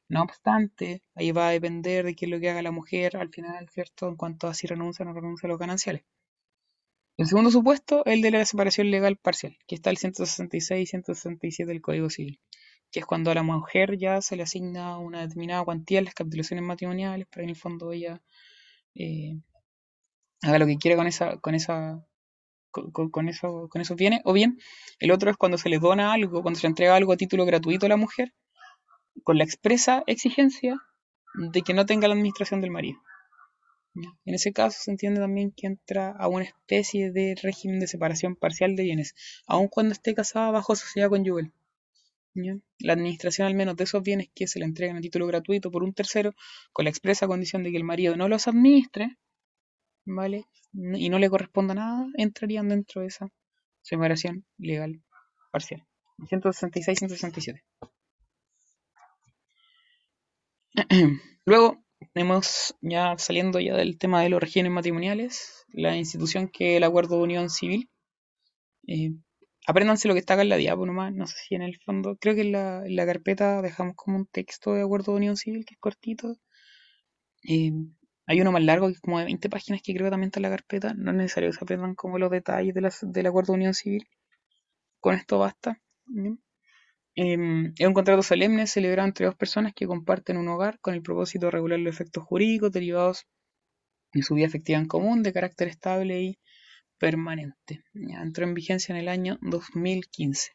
No obstante, ahí va a depender de qué es lo que haga la mujer al final, ¿cierto? En cuanto a si renuncia o no renuncia a los gananciales. El segundo supuesto es el de la separación legal parcial, que está el 166 y 167 del Código Civil, que es cuando a la mujer ya se le asigna una determinada cuantía en las capitulaciones matrimoniales para que en el fondo ella eh, haga lo que quiera con esa, con esa, con, eso, con esos bienes, o bien el otro es cuando se le dona algo, cuando se le entrega algo a título gratuito a la mujer, con la expresa exigencia de que no tenga la administración del marido. En ese caso se entiende también que entra a una especie de régimen de separación parcial de bienes, aun cuando esté casada bajo sociedad conyugal. La administración al menos de esos bienes que se le entregan a título gratuito por un tercero, con la expresa condición de que el marido no los administre, ¿vale? Y no le corresponda nada, entrarían dentro de esa separación legal parcial. 166 167. Luego, tenemos ya saliendo ya del tema de los regímenes matrimoniales, la institución que es el acuerdo de unión civil. Eh, apréndanse lo que está acá en la diapo nomás, no sé si en el fondo, creo que en la, carpeta dejamos como un texto de acuerdo de unión civil que es cortito. Eh, hay uno más largo que es como de 20 páginas que creo que también está en la carpeta. No es necesario que se aprendan como los detalles del acuerdo de unión civil. Con esto basta. Em, es un contrato solemne celebrado entre dos personas que comparten un hogar con el propósito de regular los efectos jurídicos derivados de su vida efectiva en común de carácter estable y permanente. entró en vigencia en el año 2015.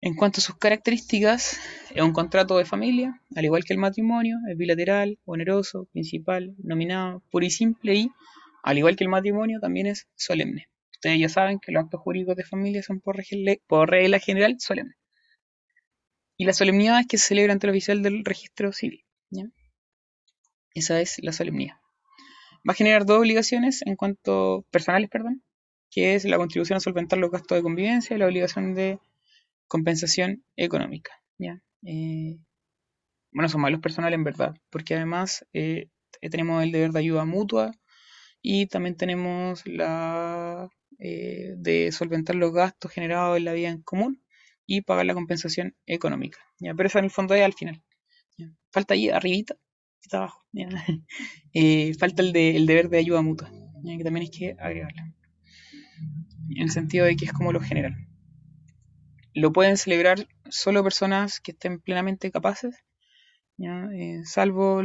En cuanto a sus características, es un contrato de familia, al igual que el matrimonio, es bilateral, oneroso, principal, nominado, puro y simple y, al igual que el matrimonio, también es solemne. Ustedes ya saben que los actos jurídicos de familia son por, regla general solemnes. Y la solemnidad es que se celebra ante el oficial del registro civil. Esa es la solemnidad. Va a generar dos obligaciones en cuanto personales, perdón, que es la contribución a solventar los gastos de convivencia y la obligación de compensación económica. Eh, bueno, son malos personales en verdad, porque además eh, tenemos el deber de ayuda mutua y también tenemos la eh, de solventar los gastos generados en la vida en común y pagar la compensación económica. ¿ya? Pero eso en el fondo es al final. Falta ahí arribita, está abajo. Eh, falta el, de, el deber de ayuda mutua, que también hay que agregarla. En el sentido de que es como lo general. Lo pueden celebrar solo personas que estén plenamente capaces, eh, salvo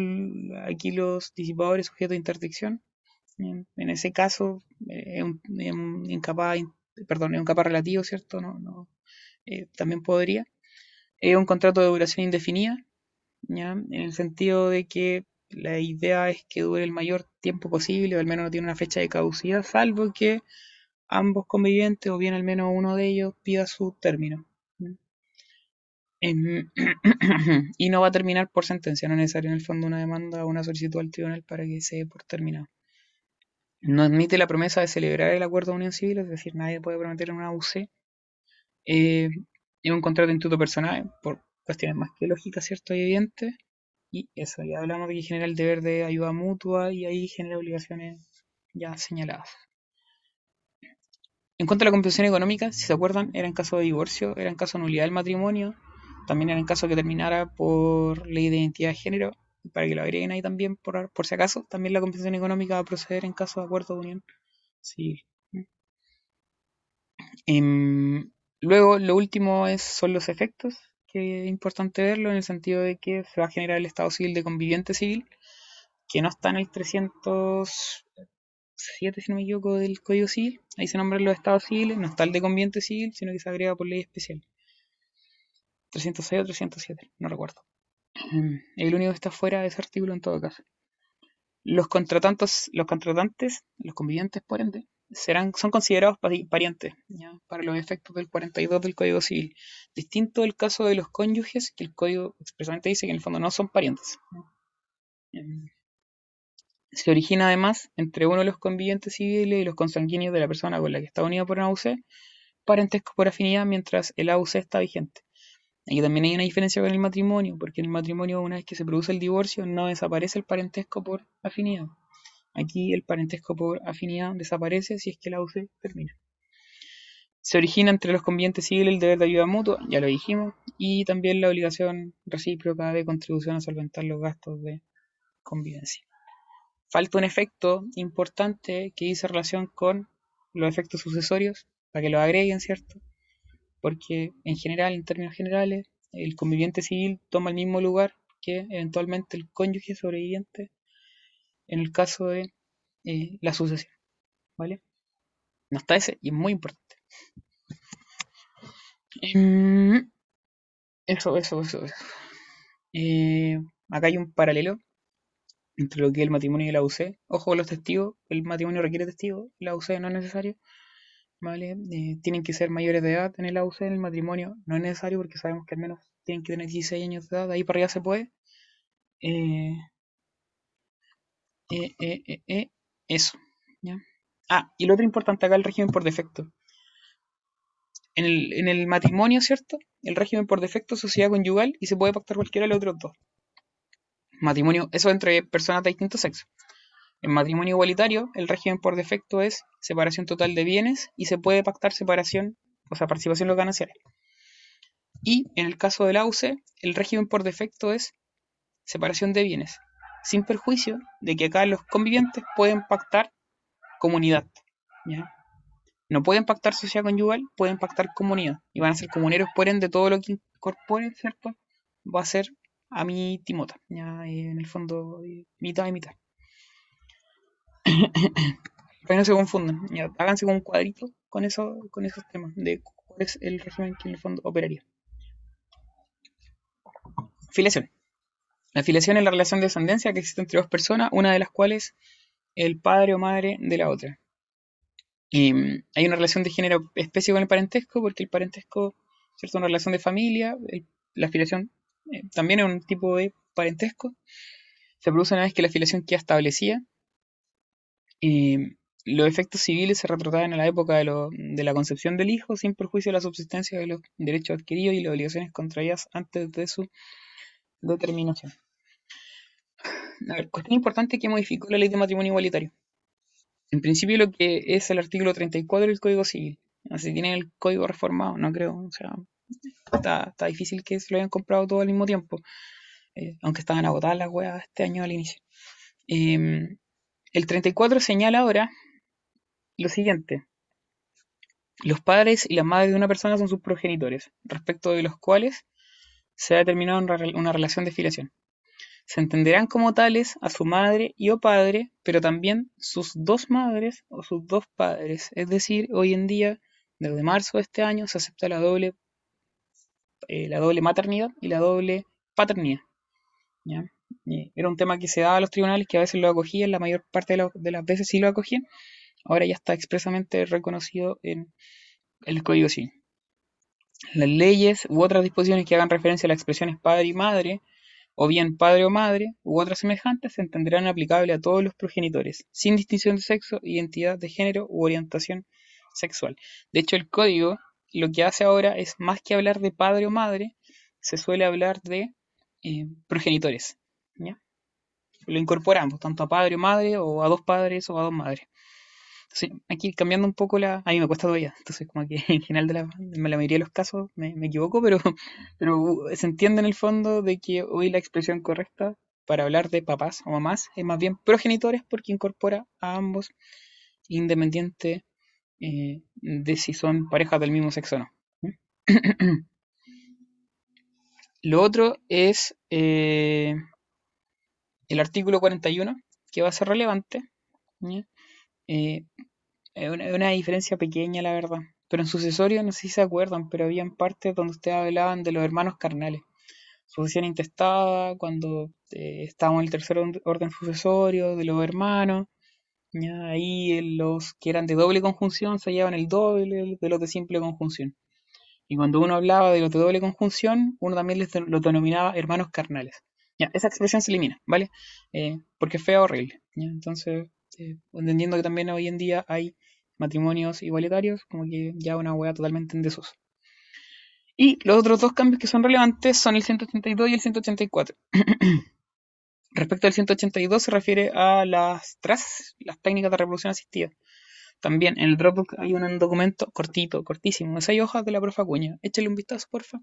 aquí los disipadores sujetos de interdicción. En ese caso, eh, es un, perdón, es un capaz relativo, ¿cierto? No, no, eh, también podría. Es un contrato de duración indefinida, ¿ya? en el sentido de que la idea es que dure el mayor tiempo posible, o al menos no tiene una fecha de caducidad, salvo que ambos convivientes, o bien al menos uno de ellos, pida su término. y no va a terminar por sentencia, no es necesario en el fondo una demanda o una solicitud al tribunal para que se dé por terminado. No admite la promesa de celebrar el acuerdo de unión civil, es decir, nadie puede prometer una UC eh, es un contrato instituto personal por cuestiones más que lógicas, ¿cierto? Y evidentes. Y eso, ya hablamos de que genera el deber de ayuda mutua y ahí genera obligaciones ya señaladas. En cuanto a la compensación económica, si se acuerdan, era en caso de divorcio, era en caso de nulidad del matrimonio, también era en caso que terminara por ley de identidad de género, para que lo agreguen ahí también, por, por si acaso, también la compensación económica va a proceder en caso de acuerdo de unión. Em, Luego, lo último es, son los efectos, que es importante verlo en el sentido de que se va a generar el estado civil de conviviente civil, que no está en el 307, si no me equivoco, del Código Civil. Ahí se nombran los estados civiles, no está el de conviviente civil, sino que se agrega por ley especial. 306 o 307, no recuerdo. El único que está fuera de ese artículo en todo caso. Los contratantes, los contratantes, los convivientes, por ende, serán, son considerados parientes para los efectos del 42 del Código Civil. Distinto del caso de los cónyuges, que el Código expresamente dice que en el fondo no son parientes. Em, se origina además entre uno de los convivientes civiles y los consanguíneos de la persona con la que está unido por un AUC, parentesco por afinidad mientras el AUC está vigente. Aquí también hay una diferencia con el matrimonio, porque en el matrimonio una vez que se produce el divorcio no desaparece el parentesco por afinidad. Aquí el parentesco por afinidad desaparece si es que la UC termina. Se origina entre los convivientes civiles el deber de ayuda mutua, ya lo dijimos, y también la obligación recíproca de contribución a solventar los gastos de convivencia. Falta un efecto importante que dice relación con los efectos sucesorios, para que lo agreguen, ¿cierto? Porque en general, en términos generales, el conviviente civil toma el mismo lugar que eventualmente el cónyuge sobreviviente en el caso de eh, la sucesión. ¿Vale? No está ese y es muy importante. Em, eso, eso, eso, eso. Eh, acá hay un paralelo entre lo que es el matrimonio y la UC. Ojo los testigos, el matrimonio requiere testigos, la UC no es necesario. ¿Vale? Eh, tienen que ser mayores de edad en el AUC, en el matrimonio no es necesario porque sabemos que al menos tienen que tener 16 años de edad, de ahí para arriba se puede. Eh, eso. ¿ya? Ah, y lo otro importante acá, el régimen por defecto. En el, en el matrimonio, ¿cierto? El régimen por defecto es sociedad conyugal y se puede pactar cualquiera de los otros dos. Matrimonio, eso entre personas de distinto sexo. En matrimonio igualitario, el régimen por defecto es separación total de bienes y se puede pactar separación, o sea, participación en los gananciales. Y en el caso del AUCE, el régimen por defecto es separación de bienes, sin perjuicio de que acá los convivientes pueden pactar comunidad. No pueden pactar sociedad conyugal, pueden pactar comunidad. Y van a ser comuneros, por ende, todo lo que incorpore, ¿cierto? Va a ser a mi timota. ¿ya? En el fondo, mitad y mitad. Para que no se confundan. háganse con un cuadrito con, eso, con esos temas de cuál es el régimen que en el fondo operaría. Filiación. La filiación es la relación de descendencia que existe entre dos personas, una de las cuales el padre o madre de la otra. Y mm, hay una relación de género especie con el parentesco, porque el parentesco es una relación de familia, la filiación eh, también es un tipo de parentesco. Se produce una vez que la filiación queda establecida. Y los efectos civiles se retrotraen a la época de, de, la concepción del hijo, sin perjuicio de la subsistencia de los derechos adquiridos y las obligaciones contraídas antes de su determinación. A ver, cuestión importante que modificó la ley de matrimonio igualitario. En principio lo que es el artículo 34 del Código Civil. Así tienen el código reformado, no creo. O sea, está, difícil que se lo hayan comprado todo al mismo tiempo. Eh, aunque estaban agotadas las weas este año al inicio. Em, el 34 señala ahora lo siguiente. Los padres y las madres de una persona son sus progenitores, respecto de los cuales se ha determinado una relación de filiación. Se entenderán como tales a su madre y o padre, pero también sus dos madres o sus dos padres. Es decir, hoy en día, desde marzo de este año, se acepta la doble, eh, la doble maternidad y la doble paternidad. Era un tema que se daba a los tribunales que a veces lo acogían, la mayor parte de, de las veces sí lo acogían. Ahora ya está expresamente reconocido en el Código Civil. Las leyes u otras disposiciones que hagan referencia a las expresiones padre y madre o bien padre o madre, u otras semejantes, se entenderán aplicables a todos los progenitores, sin distinción de sexo, identidad de género u orientación sexual. De hecho, el código lo que hace ahora es más que hablar de padre o madre, se suele hablar de eh, progenitores. Lo incorporamos tanto a padre o madre, o a dos padres o a dos madres aquí cambiando un poco la... A mí me cuesta todavía, entonces como que en general de la, mayoría de los casos me, equivoco, pero, pero uh, se entiende en el fondo de que hoy la expresión correcta para hablar de papás o mamás es más bien progenitores porque incorpora a ambos independiente eh, de si son parejas del mismo sexo o no. Lo otro es eh, el artículo 41, que va a ser relevante. Eh, es una, diferencia pequeña, la verdad. Pero en sucesorio, no sé si se acuerdan, pero habían partes donde ustedes hablaban de los hermanos carnales. Sucesión intestada, cuando eh, estábamos en el tercer orden sucesorio, de los hermanos. ahí los que eran de doble conjunción se llevaban el doble de los de simple conjunción. Y cuando uno hablaba de los de doble conjunción, uno también les los denominaba hermanos carnales. Ya, esa expresión se elimina, ¿vale? Eh, porque es fea horrible. Entonces, este, entendiendo que también hoy en día hay matrimonios igualitarios, como que ya una hueá totalmente en desuso. Y los otros dos cambios que son relevantes son el 182 y el 184. Respecto al 182 se refiere a las TRAS, las técnicas de reproducción asistida. También en el Dropbox hay un documento cortito, cortísimo, de seis hojas de la profa Cuña. Échale un vistazo, porfa,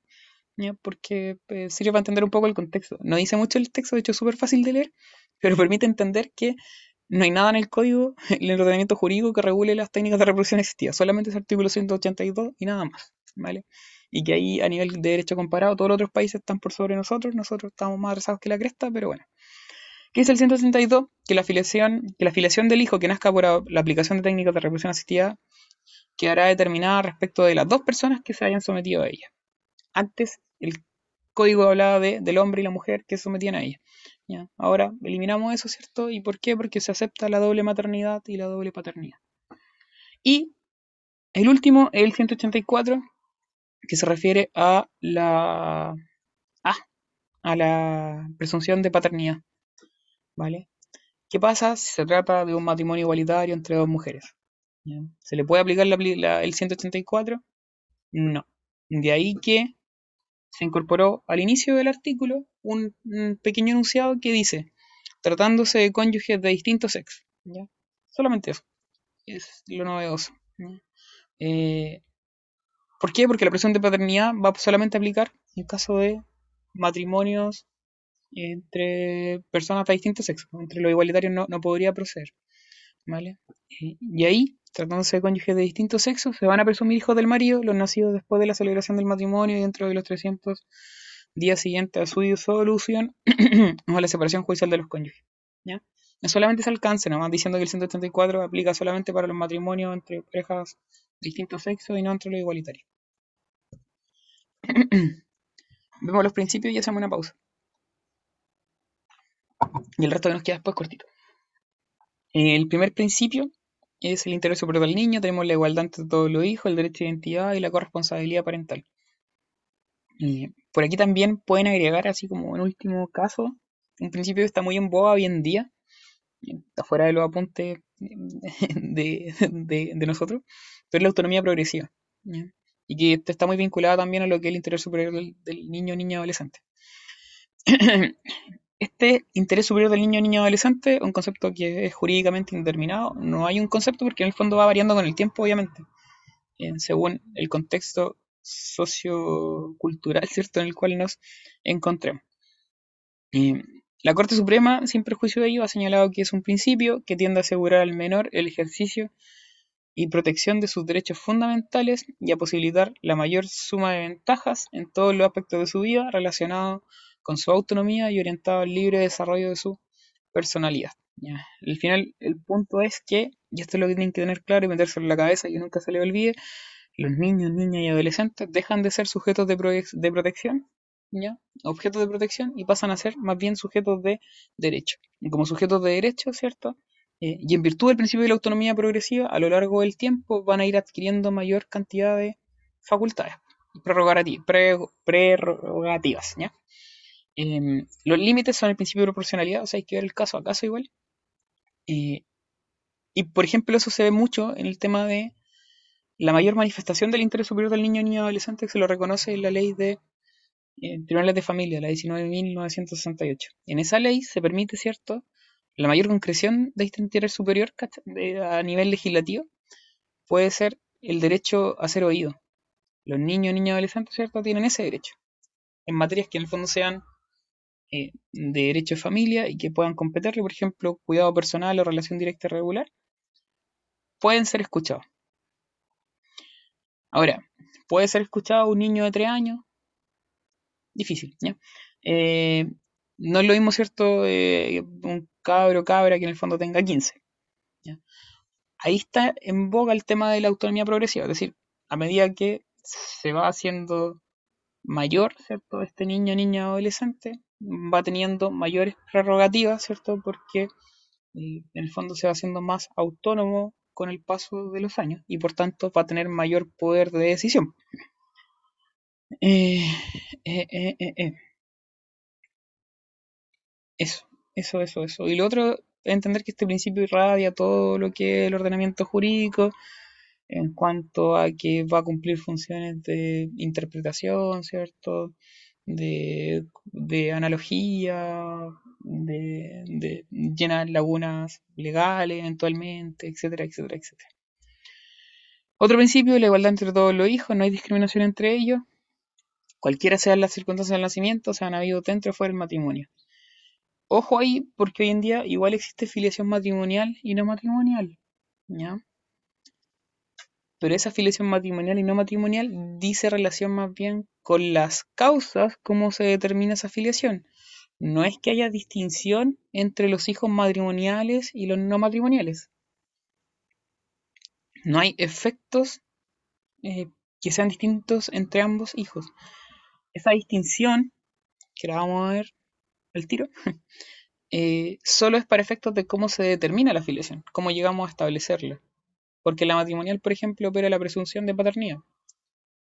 porque eh, sirve para entender un poco el contexto. No dice mucho el texto, de hecho es súper fácil de leer, pero permite entender que no hay nada en el código, en el ordenamiento jurídico que regule las técnicas de reproducción asistida, solamente ese artículo 182 y nada más, ¿vale? Y que ahí a nivel de derecho comparado todos los otros países están por sobre nosotros, nosotros estamos más atrasados que la cresta, pero bueno. ¿Qué es el 162? Que la afiliación, que la afiliación del hijo que nazca por la aplicación de técnicas de reproducción asistida quedará determinada respecto de las dos personas que se hayan sometido a ella. Antes, el código hablaba de, del hombre y la mujer que sometían a ella. Ahora eliminamos eso, ¿cierto? ¿Y por qué? Porque se acepta la doble maternidad y la doble paternidad. Y el último el 184, que se refiere a la, ah, a la presunción de paternidad. ¿Vale? ¿Qué pasa si se trata de un matrimonio igualitario entre dos mujeres? ¿Se le puede aplicar el 184? No. De ahí que se incorporó al inicio del artículo un, pequeño enunciado que dice, tratándose de cónyuges de distinto sexo. Solamente eso. Es lo novedoso. Eh, ¿Por qué? Porque la presión de paternidad va solamente a aplicar en caso de matrimonios entre personas de distinto sexo. Entre los igualitarios no, no podría proceder. ¿Vale? Eh, y ahí, tratándose de cónyuges de distinto sexo, se van a presumir hijos del marido, los nacidos después de la celebración del matrimonio y dentro de los 300 días siguientes a su disolución o a la separación judicial de los cónyuges. ¿ya? No solamente se alcance, nomás diciendo que el 184 aplica solamente para los matrimonios entre parejas de distinto sexo y no entre los igualitarios. Vemos los principios y hacemos una pausa. Y el resto que nos queda después cortito. El primer principio es el interés superior del niño, tenemos la igualdad entre todos los hijos, el derecho de identidad y la corresponsabilidad parental. por aquí también pueden agregar, así como en último caso, un principio que está muy en boga hoy en día, afuera de los apuntes de, nosotros, pero es la autonomía progresiva. Y que está muy vinculada también a lo que es el interés superior del, del niño, niña, adolescente. Este interés superior del niño o niña adolescente es un concepto que es jurídicamente indeterminado. No hay un concepto porque en el fondo va variando con el tiempo, obviamente, según el contexto sociocultural, ¿cierto?, en el cual nos encontremos. la Corte Suprema, sin perjuicio de ello, ha señalado que es un principio que tiende a asegurar al menor el ejercicio y protección de sus derechos fundamentales y a posibilitar la mayor suma de ventajas en todos los aspectos de su vida relacionados con su autonomía y orientado al libre desarrollo de su personalidad. Al final, el punto es que, y esto es lo que tienen que tener claro y meterse en la cabeza y nunca se le olvide, los niños, niñas y adolescentes dejan de ser sujetos de, protección, objetos de protección, y pasan a ser más bien sujetos de derecho. Como sujetos de derecho, ¿cierto? Eh, y en virtud del principio de la autonomía progresiva, a lo largo del tiempo van a ir adquiriendo mayor cantidad de facultades, prerrogativas, ¿ya? Em, los límites son el principio de proporcionalidad, o sea, hay que ver el caso a caso igual. Eh, y por ejemplo, eso se ve mucho en el tema de la mayor manifestación del interés superior del niño o niña adolescente que se lo reconoce en la ley de eh, tribunales de familia, la 19.968. En esa ley se permite, ¿cierto?, la mayor concreción de este interés superior a nivel legislativo puede ser el derecho a ser oído. Los niños niñas adolescentes, ¿cierto?, tienen ese derecho en materias que en el fondo sean eh, de derecho de familia y que puedan competirle, por ejemplo, cuidado personal o relación directa regular, pueden ser escuchados. Ahora, ¿puede ser escuchado un niño de 3 años? Difícil. Eh, no es lo mismo, ¿cierto? Eh, un cabro cabra que en el fondo tenga 15. Ahí está en boga el tema de la autonomía progresiva, es decir, a medida que se va haciendo mayor, ¿cierto? Este niño, niña, adolescente, va teniendo mayores prerrogativas, ¿cierto? Porque eh, en el fondo se va haciendo más autónomo con el paso de los años y por tanto va a tener mayor poder de decisión. Eh, eh, eso, eso, eso, eso. Y lo otro entender que este principio irradia todo lo que es el ordenamiento jurídico en cuanto a que va a cumplir funciones de interpretación, ¿cierto? De, analogía, de, llenar lagunas legales eventualmente, etcétera, etcétera, etcétera. Otro principio, la igualdad entre todos los hijos, no hay discriminación entre ellos. Cualquiera sean las circunstancias del nacimiento, se han habido dentro o fuera del matrimonio. Ojo ahí, porque hoy en día igual existe filiación matrimonial y no matrimonial. ¿ya? Pero esa afiliación matrimonial y no matrimonial dice relación más bien con las causas, cómo se determina esa afiliación. No es que haya distinción entre los hijos matrimoniales y los no matrimoniales. No hay efectos eh, que sean distintos entre ambos hijos. Esa distinción que la vamos a ver al tiro, eh, solo es para efectos de cómo se determina la filiación, cómo llegamos a establecerla. Porque la matrimonial, por ejemplo, opera la presunción de paternidad,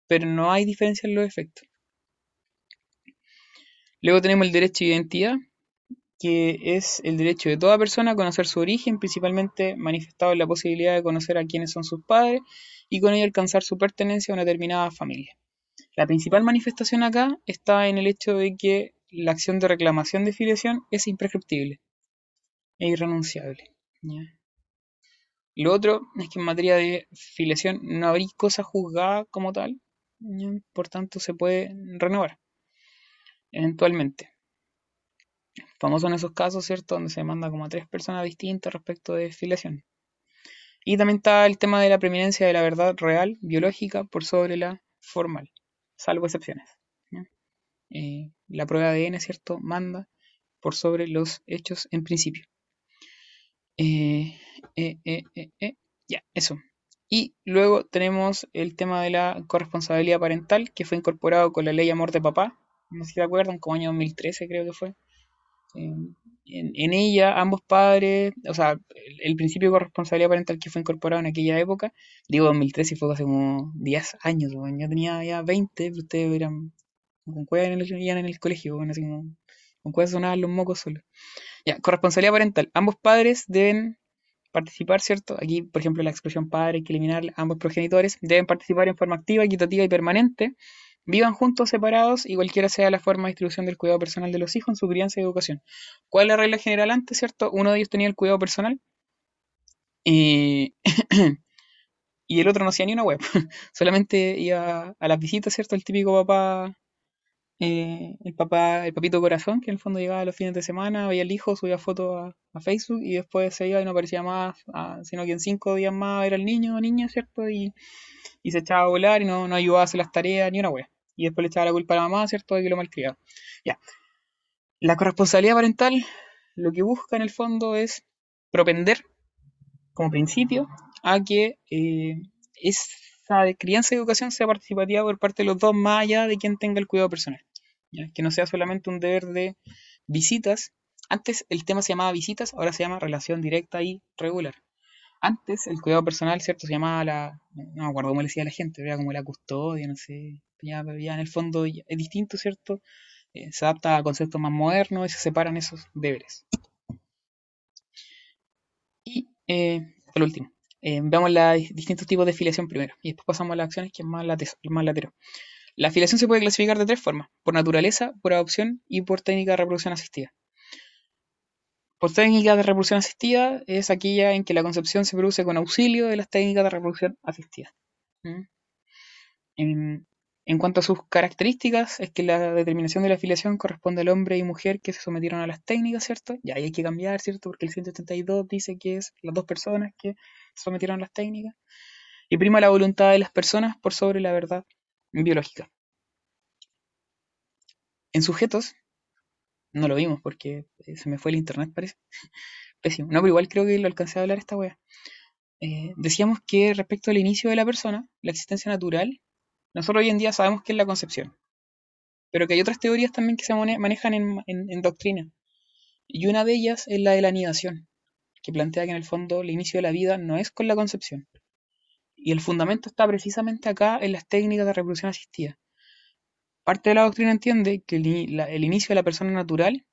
pero no hay diferencia en los efectos. Luego tenemos el derecho de identidad, que es el derecho de toda persona a conocer su origen, principalmente manifestado en la posibilidad de conocer a quiénes son sus padres y con ello alcanzar su pertenencia a una determinada familia. La principal manifestación acá está en el hecho de que la acción de reclamación de filiación es imprescriptible e irrenunciable. Lo otro es que en materia de filiación no habría cosa juzgada como tal, por tanto se puede renovar eventualmente. Famoso en esos casos, ¿cierto? Donde se manda como a tres personas distintas respecto de filiación. Y también está el tema de la preeminencia de la verdad real, biológica, por sobre la formal, salvo excepciones. Eh, la prueba de ADN, ¿cierto? Manda por sobre los hechos en principio. Eh, eh, ya, eso. Y luego tenemos el tema de la corresponsabilidad parental, que fue incorporado con la ley Amor de Papá, no sé si te acuerdan, como año 2013 creo que fue. En, ella, ambos padres, o sea, el, principio de corresponsabilidad parental que fue incorporado en aquella época, digo 2013 fue hace como 10 años, yo tenía ya 20, ustedes eran con cuevas en el, en el colegio, bueno, así como, con cuevas sonaban los mocos solos. Ya, corresponsabilidad parental. Ambos padres deben participar, ¿cierto? Aquí, por ejemplo, la expresión padre hay que eliminar ambos progenitores, deben participar en forma activa, equitativa y permanente Vivan juntos, separados, y cualquiera sea la forma de distribución del cuidado personal de los hijos en su crianza y educación. ¿Cuál es la regla general antes, cierto? Uno de ellos tenía el cuidado personal y, y el otro no hacía ni una web. Solamente iba a las visitas, ¿cierto? El típico papá, eh, el papá, el papito corazón, que en el fondo llegaba los fines de semana, veía al hijo, subía fotos a, Facebook y después se iba y no aparecía más, ah, sino que en cinco días más era el niño o niña, ¿cierto? Y, se echaba a volar y no, no ayudaba a hacer las tareas ni una web y después le echaba la culpa a la mamá, ¿cierto?, de que lo malcriaba. Ya. La corresponsabilidad parental lo que busca en el fondo es propender, como principio, a que eh, esa crianza y educación sea participativa por parte de los dos, más allá de quien tenga el cuidado personal. Que no sea solamente un deber de visitas. Antes el tema se llamaba visitas, ahora se llama relación directa y regular. Antes el cuidado personal, ¿cierto? Se llamaba la. No me acuerdo cómo le decía la gente, era como la custodia, no sé. Ya, ya en el fondo es distinto, ¿cierto? Eh, se adapta a conceptos más modernos y se separan esos deberes. Y eh, el último. Eh, veamos los distintos tipos de filiación primero. Y después pasamos a las acciones que es más, más latero. La filiación se puede clasificar de tres formas: por naturaleza, por adopción y por técnica de reproducción asistida. Por técnica de reproducción asistida es aquella en que la concepción se produce con auxilio de las técnicas de reproducción asistida. ¿Mm? En, cuanto a sus características, es que la determinación de la afiliación corresponde al hombre y mujer que se sometieron a las técnicas, ¿cierto? Y ahí hay que cambiar, ¿cierto? Porque el 172 dice que es las dos personas que se sometieron a las técnicas. Y prima la voluntad de las personas por sobre la verdad biológica. En sujetos, no lo vimos porque eh, se me fue el internet, parece. Pésimo. No, pero igual creo que lo alcancé a hablar esta wea. Eh, decíamos que respecto al inicio de la persona, la existencia natural, nosotros hoy en día sabemos que es la concepción. Pero que hay otras teorías también que se manejan en, doctrina. Y una de ellas es la de la anidación, que plantea que en el fondo el inicio de la vida no es con la concepción. Y el fundamento está precisamente acá en las técnicas de reproducción asistida. Parte de la doctrina entiende que el, inicio de la persona natural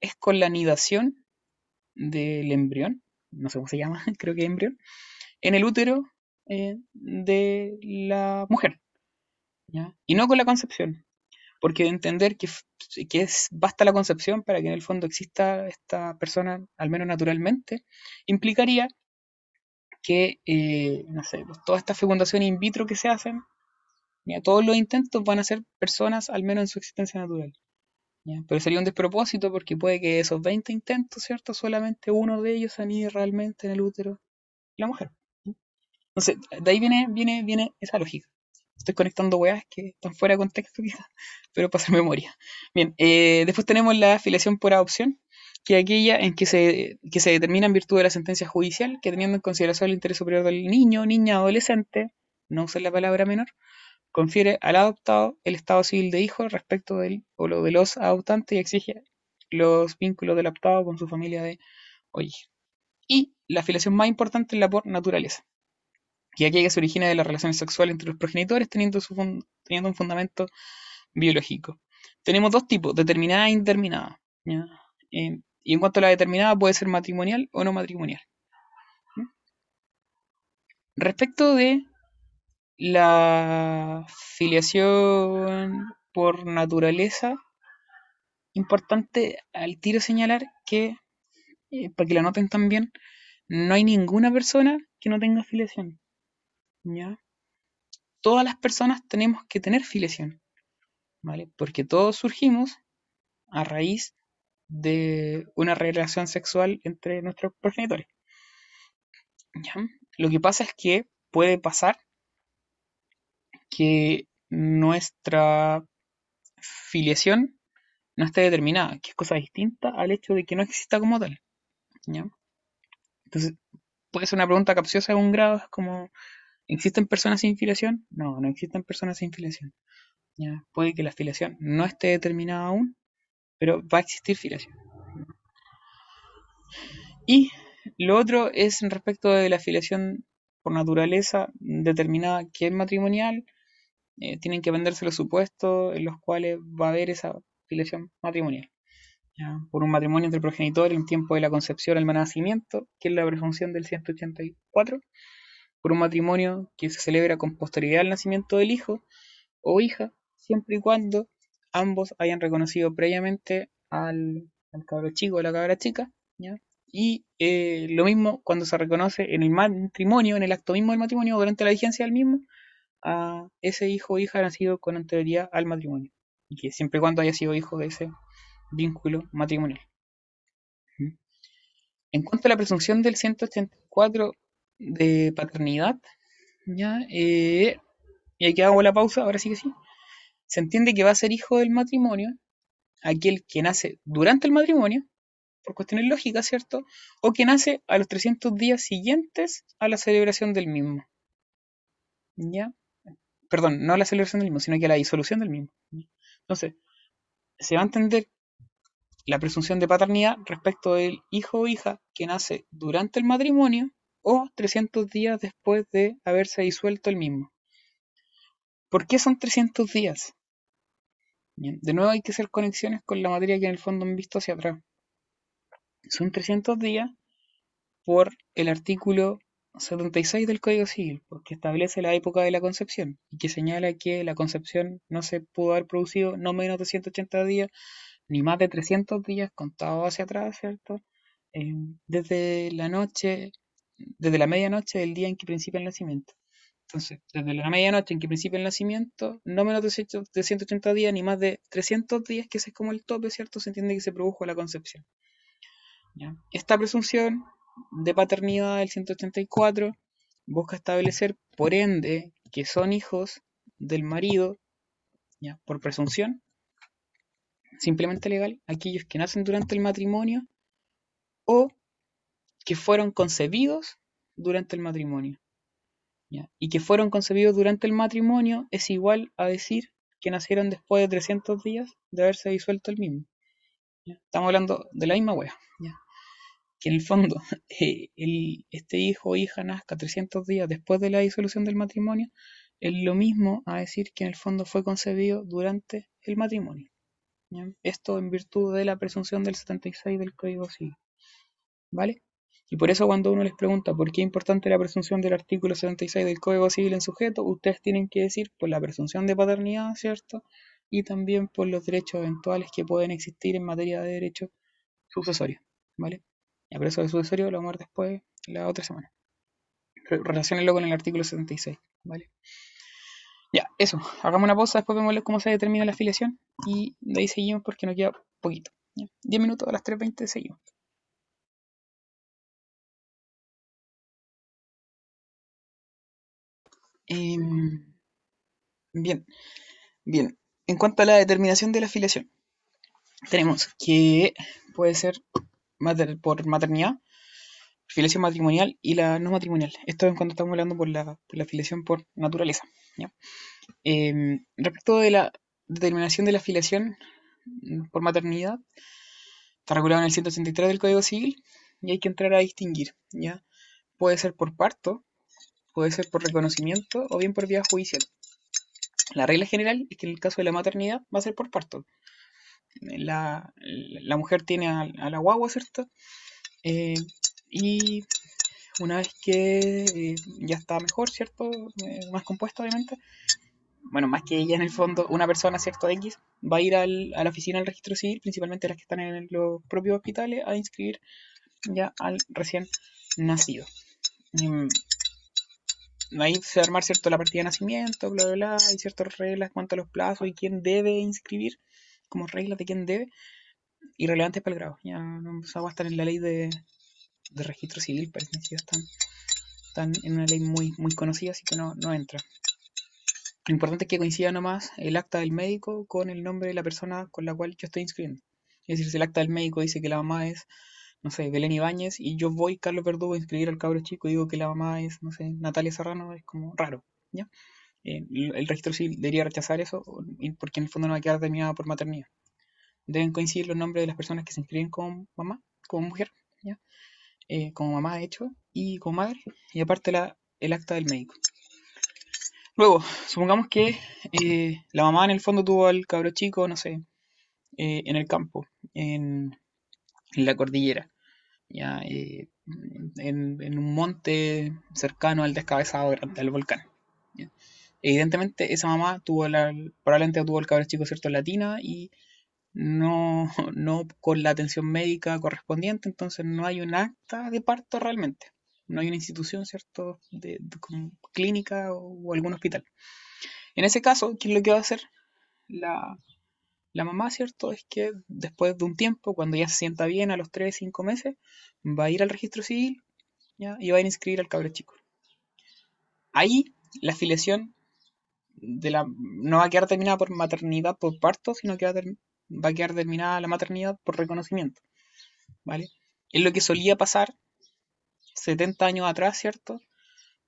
es con la anidación del embrión, no sé cómo se llama, creo que embrión, en el útero eh, de la mujer. Y no con la concepción. Porque entender que, que es, basta la concepción para que en el fondo exista esta persona, al menos naturalmente, implicaría que, eh, no sé, pues, todas estas fecundaciones in vitro que se hacen todos los intentos van a ser personas, al menos en su existencia natural. Pero sería un despropósito porque puede que esos 20 intentos, ¿cierto? Solamente uno de ellos anide realmente en el útero la mujer. Entonces, de ahí viene, viene, viene esa lógica. Estoy conectando weas que están fuera de contexto quizás, pero para hacer memoria. Bien, eh, después tenemos la afiliación por adopción, que aquella en que se, que se determina en virtud de la sentencia judicial, que teniendo en consideración el interés superior del niño, niña, adolescente, no usar la palabra menor, confiere al adoptado el estado civil de hijo respecto del o lo de los adoptantes y exige los vínculos del adoptado con su familia de origen. Y la filiación más importante es la por naturaleza, que aquella que se origina de la relación sexual entre los progenitores teniendo, su teniendo un fundamento biológico. Tenemos dos tipos, determinada e indeterminada. Y en cuanto a la determinada, puede ser matrimonial o no matrimonial. Respecto de la filiación por naturaleza, importante al tiro señalar que, eh, para que la noten también, no hay ninguna persona que no tenga filiación. ¿ya? Todas las personas tenemos que tener filiación, ¿vale? Porque todos surgimos a raíz de una relación sexual entre nuestros progenitores. Lo que pasa es que puede pasar que nuestra filiación no esté determinada, que es cosa distinta al hecho de que no exista como tal. Entonces, puede ser una pregunta capciosa de un grado, es como, ¿existen personas sin filiación? No, no existen personas sin filiación. Puede que la filiación no esté determinada aún, pero va a existir filiación. Y lo otro es respecto de la filiación por naturaleza determinada que es matrimonial, eh, tienen que venderse los supuestos en los cuales va a haber esa filiación matrimonial. Por un matrimonio entre progenitores en tiempo de la concepción al nacimiento, que es la presunción del 184. Por un matrimonio que se celebra con posterioridad al nacimiento del hijo o hija, siempre y cuando ambos hayan reconocido previamente al, al cabro chico o la cabra chica, y eh, lo mismo cuando se reconoce en el matrimonio, en el acto mismo del matrimonio, durante la vigencia del mismo, a ese hijo o hija nacido con anterioridad al matrimonio. Y que siempre y cuando haya sido hijo de ese vínculo matrimonial. ¿Mm? En cuanto a la presunción del 184 de paternidad, ¿ya? Eh, y aquí hago la pausa, ahora sí que sí. Se entiende que va a ser hijo del matrimonio aquel que nace durante el matrimonio por cuestiones lógicas, ¿cierto? O que nace a los 300 días siguientes a la celebración del mismo. ¿Ya? Perdón, no a la celebración del mismo, sino que a la disolución del mismo. Entonces, se va a entender la presunción de paternidad respecto del hijo o hija que nace durante el matrimonio o 300 días después de haberse disuelto el mismo. ¿Por qué son 300 días? De nuevo hay que hacer conexiones con la materia que en el fondo han visto hacia atrás son 300 días por el artículo 76 del Código Civil, porque establece la época de la concepción y que señala que la concepción no se pudo haber producido no menos de 180 días ni más de 300 días contados hacia atrás, ¿cierto? Eh, desde la noche, desde la medianoche del día en que principia el nacimiento. Entonces, desde la medianoche en que principia el nacimiento, no menos de 180 días ni más de 300 días, que ese es como el tope, ¿cierto? Se entiende que se produjo la concepción. Esta presunción de paternidad del 184 busca establecer, por ende, que son hijos del marido, ¿ya? por presunción, simplemente legal, aquellos que nacen durante el matrimonio o que fueron concebidos durante el matrimonio. Y que fueron concebidos durante el matrimonio es igual a decir que nacieron después de 300 días de haberse disuelto el mismo. Estamos hablando de la misma wea que en el fondo eh, este hijo o hija nazca 300 días después de la disolución del matrimonio, es lo mismo a decir que en el fondo fue concebido durante el matrimonio. Esto en virtud de la presunción del 76 del Código Civil. ¿Vale? Y por eso cuando uno les pregunta por qué es importante la presunción del artículo 76 del Código Civil en sujeto, ustedes tienen que decir por la presunción de paternidad, ¿cierto? Y también por los derechos eventuales que pueden existir en materia de derecho sucesorio. ¿Vale? Ya, pero eso de sucesorio lo vamos a ver después, la otra semana. Relaciónenlo con el artículo 76, ¿vale? Ya, eso. Hagamos una pausa, después vemos cómo se determina la afiliación y de ahí seguimos porque nos queda poquito. 10 minutos a las 3.20 seguimos. Em, bien, bien. En cuanto a la determinación de la afiliación, tenemos que puede ser por maternidad, filiación matrimonial y la no matrimonial. Esto es cuando estamos hablando por la, por filiación por naturaleza. Em, respecto de la determinación de la afiliación mm, por maternidad, está regulado en el 183 del Código Civil y hay que entrar a distinguir, ¿ya? Puede ser por parto, puede ser por reconocimiento o bien por vía judicial. La regla general es que en el caso de la maternidad va a ser por parto. La, mujer tiene a, a, la guagua, ¿cierto? Eh, y una vez que eh, ya está mejor, ¿cierto? Eh, más compuesta, obviamente. Bueno, más que ella en el fondo, una persona, ¿cierto? X, va a ir al, a la oficina del registro civil, principalmente las que están en los propios hospitales, a inscribir ya al recién nacido. Ahí se va a armar, ¿cierto? La partida de nacimiento, bla, bla, bla, hay ciertas reglas cuanto a los plazos y quién debe inscribir, como reglas de quién debe, irrelevantes para el grado. Ya no va a estar en la ley de, de registro civil, parece que están, están en una ley muy, muy conocida, así que no, no entra. Lo importante es que coincida nomás el acta del médico con el nombre de la persona con la cual yo estoy inscribiendo. Es decir, si el acta del médico dice que la mamá es, no sé, Belén Ibáñez, y yo voy, Carlos Verdugo, a inscribir al cabro chico y digo que la mamá es, no sé, Natalia Serrano, es como raro, ¿ya? Eh, el registro civil debería rechazar eso porque en el fondo no va a quedar determinada por maternidad. Deben coincidir los nombres de las personas que se inscriben como mamá, como mujer, ¿ya? Eh, como mamá de hecho, y como madre, y aparte la, el acta del médico. Luego, supongamos que eh, la mamá en el fondo tuvo al cabro chico, no sé, eh, en el campo, en, en la cordillera, ya, eh, en, en, un monte cercano al descabezado al volcán. ¿ya? Evidentemente, esa mamá tuvo la, probablemente tuvo el cabro chico, ¿cierto?, latina y no, no con la atención médica correspondiente, entonces no hay un acta de parto realmente no hay una institución, ¿cierto?, de, de clínica o, o, algún hospital. En ese caso, ¿qué es lo que va a hacer la, la, mamá, ¿cierto? Es que después de un tiempo, cuando ya se sienta bien, a los 3, 5 meses, va a ir al registro civil ¿ya? y va a inscribir al cabro chico. Ahí la afiliación de la, no va a quedar terminada por maternidad por parto, sino que va a, va a quedar terminada la maternidad por reconocimiento. ¿Vale? Es lo que solía pasar 70 años atrás, ¿cierto?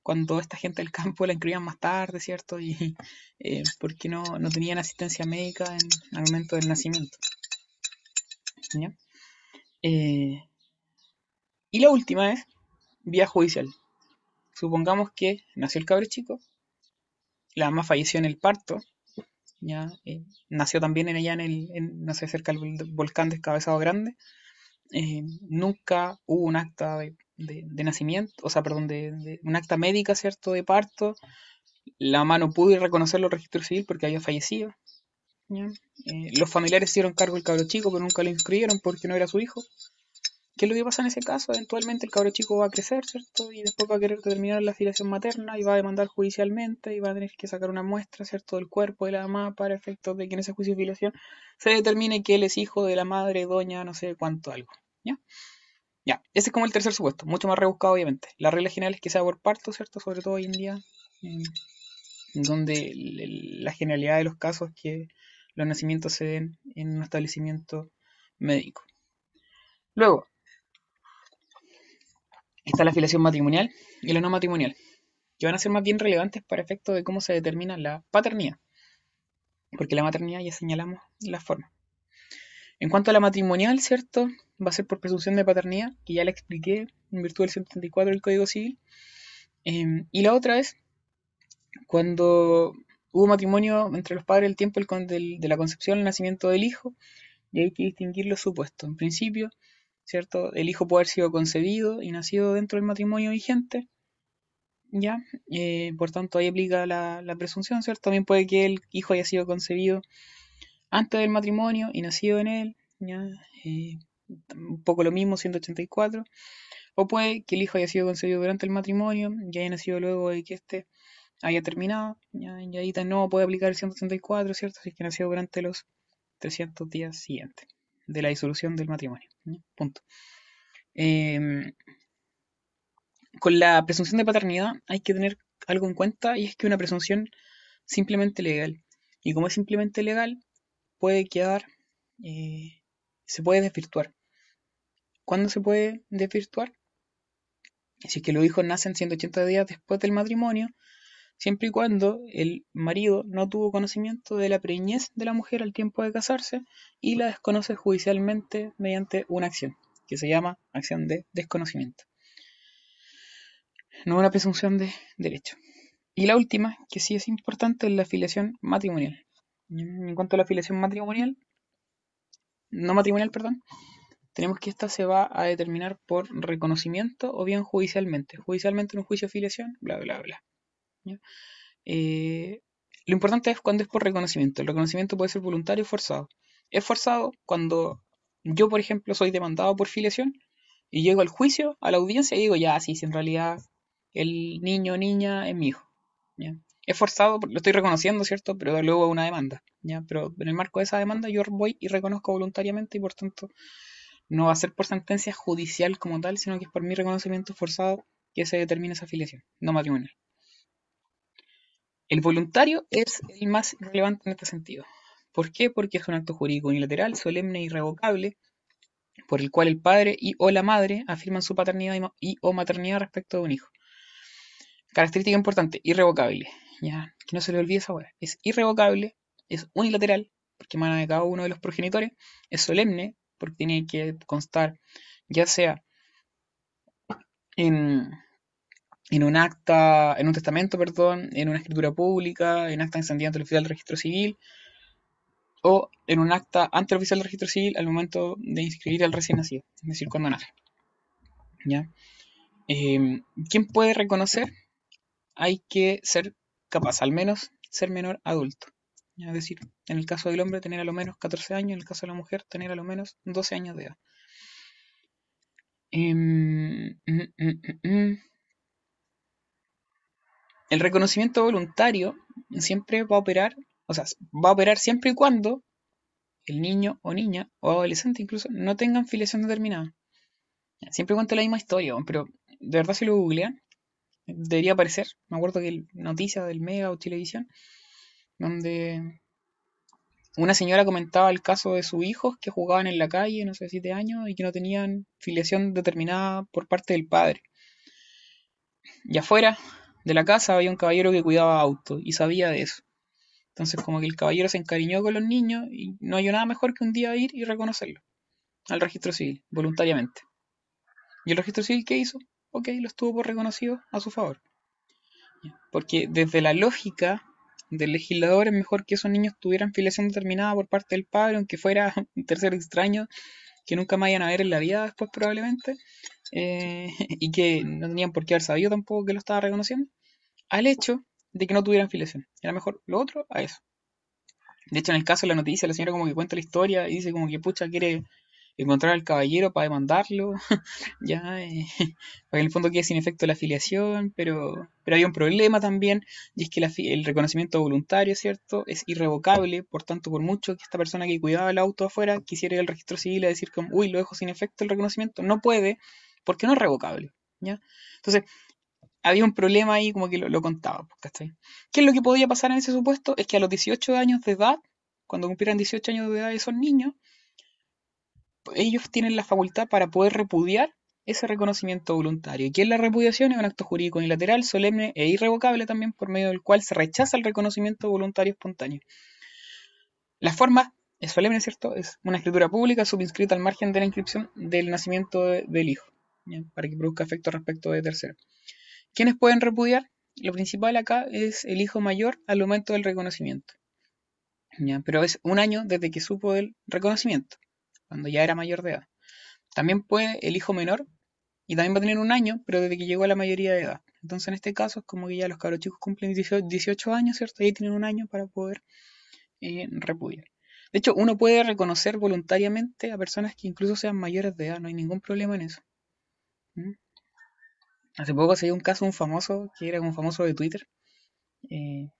Cuando esta gente del campo la inscribían más tarde, ¿cierto? Y eh, porque no, no, tenían asistencia médica en, al momento del nacimiento. Eh, y la última es vía judicial. Supongamos que nació el cabro chico, la mamá falleció en el parto, eh, nació también en allá en el, no sé, cerca del volcán descabezado grande. Nunca hubo un acta de de, nacimiento, o sea, perdón, de, un acta médica, ¿cierto?, de parto. La mamá no pudo reconocerlo al registro civil porque había fallecido. Eh, los familiares hicieron cargo del cabro chico, pero nunca lo inscribieron porque no era su hijo. ¿Qué es lo que pasa en ese caso? Eventualmente el cabro chico va a crecer, ¿cierto? Y después va a querer determinar la afiliación materna y va a demandar judicialmente y va a tener que sacar una muestra, ¿cierto?, del cuerpo de la mamá para efectos de que en ese juicio de afiliación se determine que él es hijo de la madre, doña, no sé cuánto, algo. ¿Ya? Ya, ese es como el tercer supuesto, mucho más rebuscado obviamente. La regla general es que sea por parto, ¿cierto? Sobre todo hoy en día, eh, donde la generalidad de los casos es que los nacimientos se den en un establecimiento médico. Luego, está la afiliación matrimonial y la no matrimonial, que van a ser más bien relevantes para efectos de cómo se determina la paternidad, porque la maternidad ya señalamos la forma. En cuanto a la matrimonial, ¿cierto? Va a ser por presunción de paternidad, que ya la expliqué en virtud del 134 del Código Civil. Eh, y la otra es cuando hubo matrimonio entre los padres el tiempo de la concepción, el nacimiento del hijo, y hay que distinguir los supuestos. En principio, ¿cierto? El hijo puede haber sido concebido y nacido dentro del matrimonio vigente, ¿ya? Eh, por tanto, ahí aplica la, presunción, ¿cierto? También puede que el hijo haya sido concebido antes del matrimonio y nacido en él. Eh, un poco lo mismo, 184. O puede que el hijo haya sido concebido durante el matrimonio y haya nacido luego de que éste haya terminado, y ahí nuevo puede aplicar el 184, ¿cierto? Si es que nació durante los 300 días siguientes de la disolución del matrimonio. Punto. Eh, con la presunción de paternidad hay que tener algo en cuenta y es que una presunción simplemente legal. Y como es simplemente legal, puede quedar, eh, se puede desvirtuar. ¿Cuándo se puede desvirtuar? Si es que los hijos nacen 180 días después del matrimonio, siempre y cuando el marido no tuvo conocimiento de la preñez de la mujer al tiempo de casarse y la desconoce judicialmente mediante una acción, que se llama acción de desconocimiento. No una presunción de derecho. Y la última, que sí es importante, es la afiliación matrimonial. En cuanto a la afiliación matrimonial, no matrimonial, perdón, tenemos que esta se va a determinar por reconocimiento o bien judicialmente. Judicialmente en un juicio de afiliación, bla, bla, bla. Eh, lo importante es cuando es por reconocimiento. El reconocimiento puede ser voluntario o forzado. Es forzado cuando yo, por ejemplo, soy demandado por filiación y llego al juicio, a la audiencia y digo, ya, sí, si en realidad el niño o niña es mi hijo. Es forzado, lo estoy reconociendo, ¿cierto? Pero luego una demanda. ¿ya? Pero en el marco de esa demanda yo voy y reconozco voluntariamente y por tanto no va a ser por sentencia judicial como tal, sino que es por mi reconocimiento forzado que se determina esa afiliación, no matrimonial. El voluntario es el más relevante en este sentido. ¿Por qué? Porque es un acto jurídico unilateral, solemne e irrevocable, por el cual el padre y o la madre afirman su paternidad y o maternidad respecto de un hijo. Característica importante, irrevocable. Ya, que no se le olvide esa hueá. Es irrevocable, es unilateral, porque emana de cada uno de los progenitores, es solemne, porque tiene que constar ya sea en, en un acta, en un testamento, perdón, en una escritura pública, en acta encendida ante el oficial del registro civil, o en un acta ante el oficial del registro civil al momento de inscribir al recién nacido, es decir, cuando nace. ¿Ya? Eh, ¿Quién puede reconocer? Hay que ser capaz, al menos ser menor adulto. Es decir, en el caso del hombre tener a lo menos 14 años, en el caso de la mujer tener a lo menos 12 años de edad. Em, mm, mm, mm, el reconocimiento voluntario siempre va a operar, o sea, va a operar siempre y cuando el niño o niña o adolescente incluso no tengan filiación determinada. Siempre cuenta la misma historia, pero de verdad si lo googlean, debería aparecer. Me acuerdo que noticia del Mega o Televisión, donde una señora comentaba el caso de sus hijos que jugaban en la calle, no sé, siete años, y que no tenían filiación determinada por parte del padre. Y afuera de la casa había un caballero que cuidaba autos y sabía de eso. Entonces como que el caballero se encariñó con los niños y no hay nada mejor que un día ir y reconocerlo al registro civil, voluntariamente. ¿Y el registro civil qué hizo? Ok, lo estuvo por reconocido a su favor. Porque desde la lógica del legislador es mejor que esos niños tuvieran filiación determinada por parte del padre, aunque fuera un tercero extraño que nunca me vayan a ver en la vida después probablemente, eh, y que no tenían por qué haber sabido tampoco que lo estaba reconociendo, al hecho de que no tuvieran filiación. Era mejor lo otro a eso. De hecho, en el caso de la noticia, la señora como que cuenta la historia y dice como que pucha quiere encontrar al caballero para demandarlo, ya, eh, para que en el fondo quede sin efecto la afiliación, pero, pero había un problema también, y es que el reconocimiento voluntario, ¿cierto? Es irrevocable, por tanto, por mucho que esta persona que cuidaba el auto afuera quisiera ir al registro civil a decir como, uy, lo dejo sin efecto el reconocimiento, no puede, porque no es revocable, ¿ya? Entonces, había un problema ahí como que lo, contaba, ¿cachai? ¿Qué es lo que podía pasar en ese supuesto? Es que a los 18 años de edad, cuando cumplieran 18 años de edad esos niños, ellos tienen la facultad para poder repudiar ese reconocimiento voluntario. ¿Y es la repudiación? Es un acto jurídico unilateral, solemne e irrevocable también por medio del cual se rechaza el reconocimiento voluntario espontáneo. La forma es solemne, ¿cierto? Es una escritura pública subinscrita al margen de la inscripción del nacimiento del hijo, para que produzca efecto respecto de tercero. ¿Quiénes pueden repudiar? Lo principal acá es el hijo mayor al momento del reconocimiento. Pero es un año desde que supo del reconocimiento cuando ya era mayor de edad. También puede el hijo menor, y también va a tener un año, pero desde que llegó a la mayoría de edad. Entonces en este caso es como que ya los cabros chicos cumplen 18 años, ¿cierto? Y tienen un año para poder eh, repudiar. De hecho, uno puede reconocer voluntariamente a personas que incluso sean mayores de edad, no hay ningún problema en eso. ¿Mm? Hace poco se dio un caso, un famoso, que era un famoso de Twitter, eh,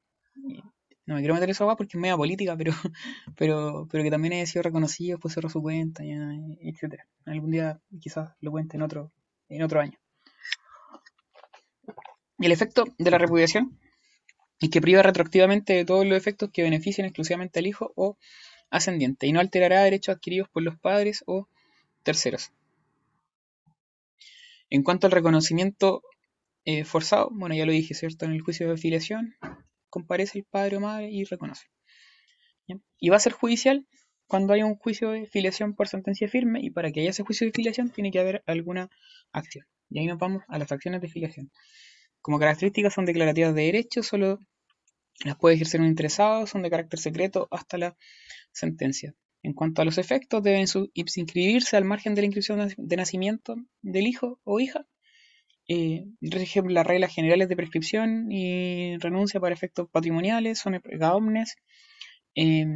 no me quiero meter eso agua porque es media política, pero, pero, pero que también haya sido reconocido, pues cerró su cuenta, etcétera. Algún día quizás lo cuente en otro, en otro año. Y el efecto de la repudiación es que priva retroactivamente de todos los efectos que beneficien exclusivamente al hijo o ascendiente y no alterará derechos adquiridos por los padres o terceros. En cuanto al reconocimiento eh, forzado, bueno, ya lo dije, ¿cierto? En el juicio de filiación, comparece el padre o madre y reconoce. Y va a ser judicial cuando haya un juicio de filiación por sentencia firme y para que haya ese juicio de filiación tiene que haber alguna acción. Y ahí nos vamos a las acciones de filiación. Como características son declarativas de derechos, solo las puede ejercer un interesado, son de carácter secreto hasta la sentencia. En cuanto a los efectos, deben inscribirse al margen de la inscripción de nacimiento del hijo o hija. Eh, las reglas generales de prescripción y renuncia para efectos patrimoniales, son omnes. Eh,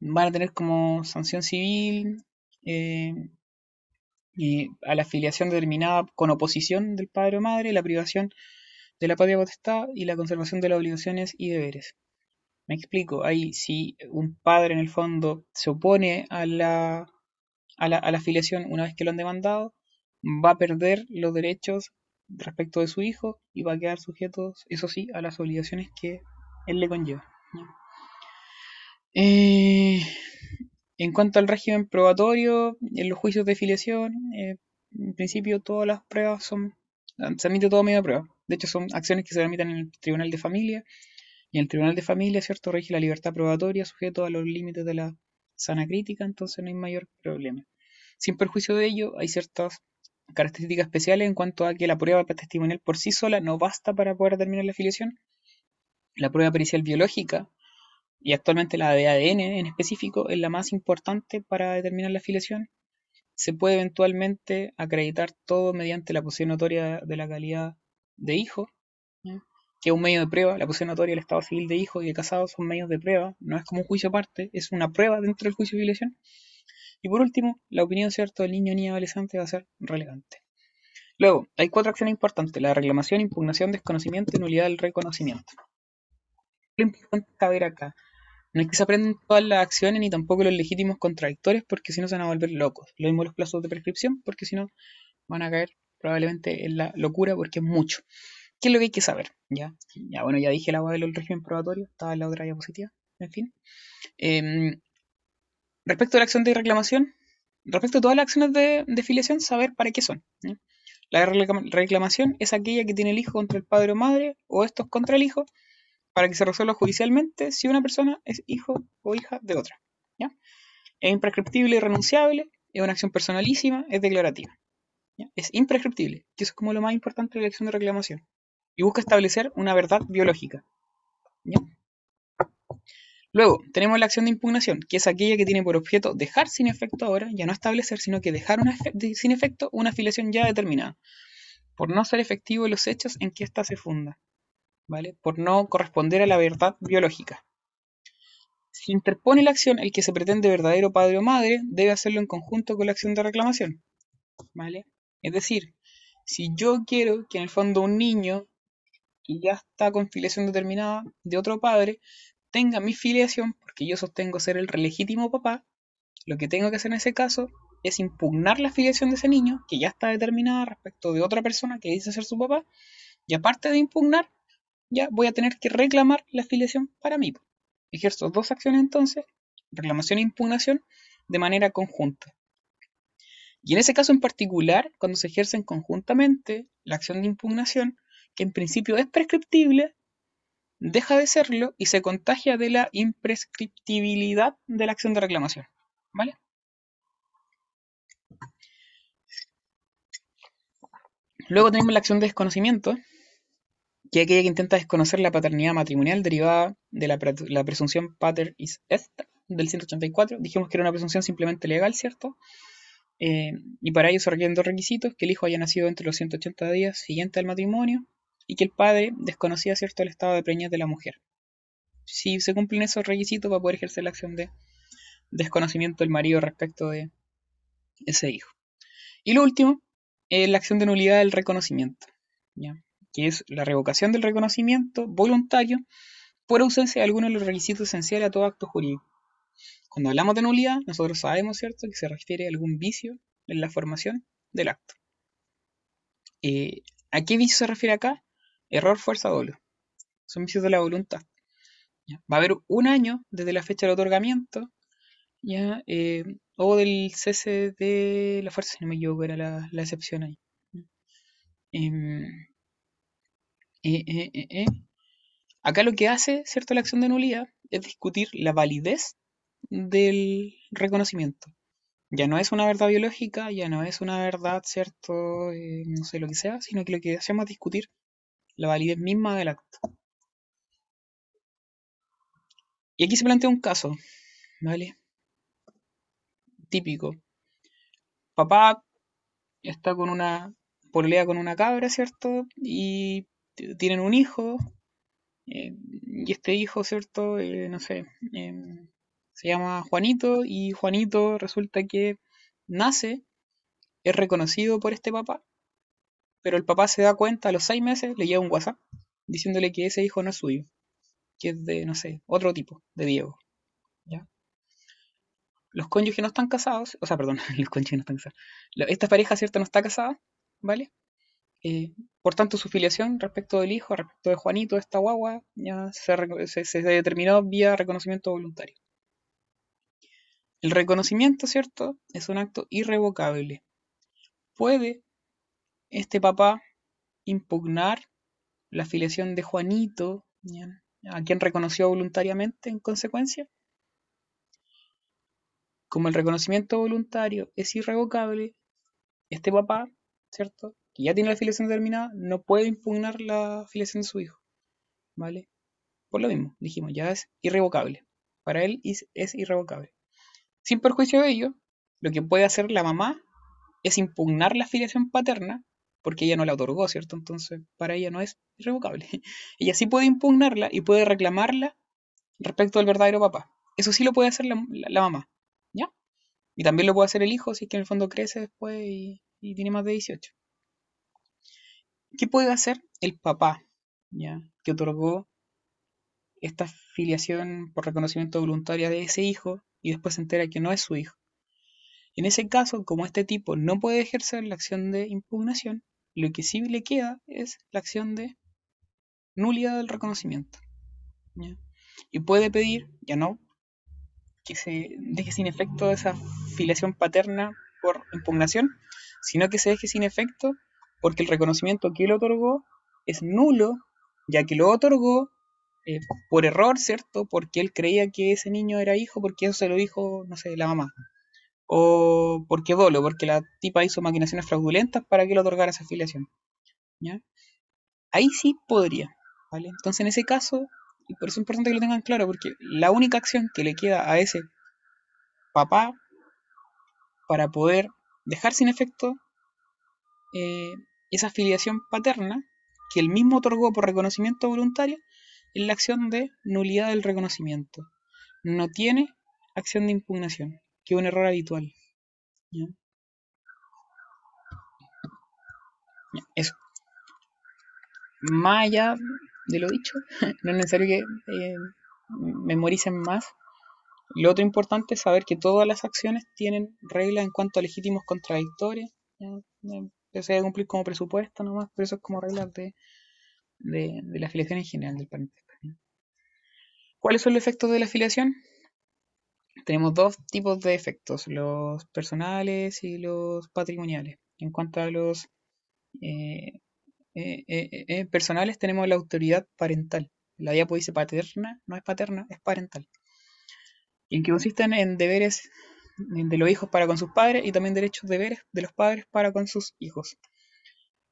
van a tener como sanción civil eh, a la afiliación determinada con oposición del padre o madre, la privación de la patria potestad y la conservación de las obligaciones y deberes. Me explico, ahí si un padre en el fondo se opone a la, a la, afiliación una vez que lo han demandado, va a perder los derechos respecto de su hijo y va a quedar sujeto, eso sí, a las obligaciones que él le conlleva. Eh, en cuanto al régimen probatorio, en los juicios de filiación, eh, en principio todas las pruebas son, se admite todo medio de prueba. De hecho, son acciones que se tramitan en el Tribunal de Familia. Y en el Tribunal de Familia, ¿cierto? Rige la libertad probatoria sujeto a los límites de la sana crítica, entonces no hay mayor problema. Sin perjuicio de ello, hay ciertas características especiales en cuanto a que la prueba testimonial por sí sola no basta para poder determinar la afiliación. La prueba pericial biológica y actualmente la de ADN en específico es la más importante para determinar la afiliación. Se puede eventualmente acreditar todo mediante la posición notoria de la calidad de hijo, que es un medio de prueba. La posición notoria del estado civil de hijo y de casado son medios de prueba, no es como un juicio aparte, es una prueba dentro del juicio de afiliación. Y por último, la opinión cierto del niño o niña adolescente va a ser relevante. Luego, hay cuatro acciones importantes: la reclamación, impugnación, desconocimiento y nulidad del reconocimiento. Lo importante saber acá no es que se aprendan todas las acciones ni tampoco los legítimos contradictorios porque si no se van a volver locos. Lo mismo los plazos de prescripción porque si no van a caer probablemente en la locura porque es mucho. ¿Qué es lo que hay que saber? Ya, ya bueno, ya dije el agua del régimen probatorio, estaba en la otra diapositiva, en fin. Em, respecto a la acción de reclamación, respecto a todas las acciones de, de filiación, saber para qué son. La reclamación es aquella que tiene el hijo contra el padre o madre, o estos contra el hijo, para que se resuelva judicialmente si una persona es hijo o hija de otra. ¿ya? Es imprescriptible y renunciable, es una acción personalísima, es declarativa. Es imprescriptible, que eso es como lo más importante de la acción de reclamación. Y busca establecer una verdad biológica. Luego, tenemos la acción de impugnación, que es aquella que tiene por objeto dejar sin efecto ahora, ya no establecer, sino que dejar sin efecto una afiliación ya determinada, por no ser efectivo los hechos en que ésta se funda. Por no corresponder a la verdad biológica. Si interpone la acción el que se pretende verdadero padre o madre, debe hacerlo en conjunto con la acción de reclamación, ¿vale? Es decir, si yo quiero que en el fondo un niño que ya está con filiación determinada de otro padre tenga mi filiación, porque yo sostengo ser el legítimo papá, lo que tengo que hacer en ese caso es impugnar la filiación de ese niño, que ya está determinada respecto de otra persona que dice ser su papá, y aparte de impugnar, ya voy a tener que reclamar la afiliación para mí. Ejerzo dos acciones entonces, reclamación e impugnación, de manera conjunta. Y en ese caso en particular, cuando se ejercen conjuntamente la acción de impugnación, que en principio es prescriptible, deja de serlo y se contagia de la imprescriptibilidad de la acción de reclamación. ¿Vale? Luego tenemos la acción de desconocimiento, que aquella que intenta desconocer la paternidad matrimonial derivada de la, presunción pater is est del 184. Dijimos que era una presunción simplemente legal, ¿cierto? Eh, y para ello se requieren dos requisitos, que el hijo haya nacido entre los 180 días siguientes al matrimonio y que el padre desconocía, ¿cierto?, el estado de preñez de la mujer. Si se cumplen esos requisitos va a poder ejercer la acción de desconocimiento del marido respecto de ese hijo. Y lo último, es la acción de nulidad del reconocimiento. ¿ya? que es la revocación del reconocimiento voluntario por ausencia de alguno de los requisitos esenciales a todo acto jurídico. Cuando hablamos de nulidad, nosotros sabemos, ¿cierto?, que se refiere a algún vicio en la formación del acto. Eh, ¿A qué vicio se refiere acá? Error, fuerza, dolo. Son vicios de la voluntad. Va a haber un año desde la fecha del otorgamiento ¿ya? Eh, o del cese de la fuerza, si no me equivoco, era la, excepción ahí. Em, Eh, eh. Acá lo que hace, ¿cierto? La acción de nulidad es discutir la validez del reconocimiento. Ya no es una verdad biológica, ya no es una verdad, ¿cierto? No sé lo que sea, sino que lo que hacemos es discutir la validez misma del acto. Y aquí se plantea un caso, ¿vale? Típico. Papá está con una pololea con una cabra, ¿cierto? Y tienen un hijo. eh, y este hijo, ¿cierto? Eh, no sé. em, se llama Juanito. Y Juanito resulta que nace, es reconocido por este papá. Pero el papá se da cuenta a los seis meses, le llega un WhatsApp diciéndole que ese hijo no es suyo. Que es de, no sé, otro tipo, de Diego. ¿Ya? Los cónyuges no están casados, o sea, perdón, los cónyuges no están casados. Esta pareja, ¿cierto? No está casada, ¿vale? Eh, por tanto, su filiación respecto del hijo, respecto de Juanito, esta guagua, ya se, se- se determinó vía reconocimiento voluntario. El reconocimiento, ¿cierto? Es un acto irrevocable. ¿Puede este papá impugnar la filiación de Juanito, a quien reconoció voluntariamente en consecuencia? Como el reconocimiento voluntario es irrevocable, este papá, ¿cierto? Que ya tiene la filiación determinada, no puede impugnar la filiación de su hijo, ¿vale? Por lo mismo, dijimos, ya es irrevocable. Para él es, irrevocable. Sin perjuicio de ello, lo que puede hacer la mamá es impugnar la filiación paterna, porque ella no la otorgó, ¿cierto? Entonces, para ella no es irrevocable. ella sí puede impugnarla y puede reclamarla respecto al verdadero papá. Eso sí lo puede hacer la, mamá, ¿ya? Y también lo puede hacer el hijo si es que en el fondo crece después y, y tiene más de 18. ¿Qué puede hacer el papá, ¿ya? Que otorgó esta filiación por reconocimiento voluntario de ese hijo y después se entera que no es su hijo. En ese caso, como este tipo no puede ejercer la acción de impugnación, lo que sí le queda es la acción de nulidad del reconocimiento. Y puede pedir, ya no, que se deje sin efecto esa filiación paterna por impugnación, sino que se deje sin efecto porque el reconocimiento que él otorgó es nulo, ya que lo otorgó eh, por error, ¿cierto? Porque él creía que ese niño era hijo, porque eso se lo dijo, no sé, la mamá. O porque dolo, porque la tipa hizo maquinaciones fraudulentas para que le otorgara esa afiliación. Ahí sí podría, ¿vale? Entonces en ese caso, y por eso es importante que lo tengan claro, porque la única acción que le queda a ese papá para poder dejar sin efecto eh, esa afiliación paterna que él mismo otorgó por reconocimiento voluntario es la acción de nulidad del reconocimiento. No tiene acción de impugnación, que un error habitual. ¿ya? Ya, Eso. Más allá de lo dicho, no es necesario que eh, memoricen más. Lo otro importante es saber que todas las acciones tienen reglas en cuanto a legítimos contradictorios. ¿ya? Se debe cumplir como presupuesto nomás, pero eso es como reglas de, de, de la afiliación en general del parentesco. ¿Cuáles son los efectos de la afiliación? Tenemos dos tipos de efectos, los personales y los patrimoniales. En cuanto a los eh, eh, eh, personales, tenemos la autoridad parental. La diapo dice paterna, no es paterna, es parental. En que consisten en deberes de los hijos para con sus padres y también derechos deberes de los padres para con sus hijos.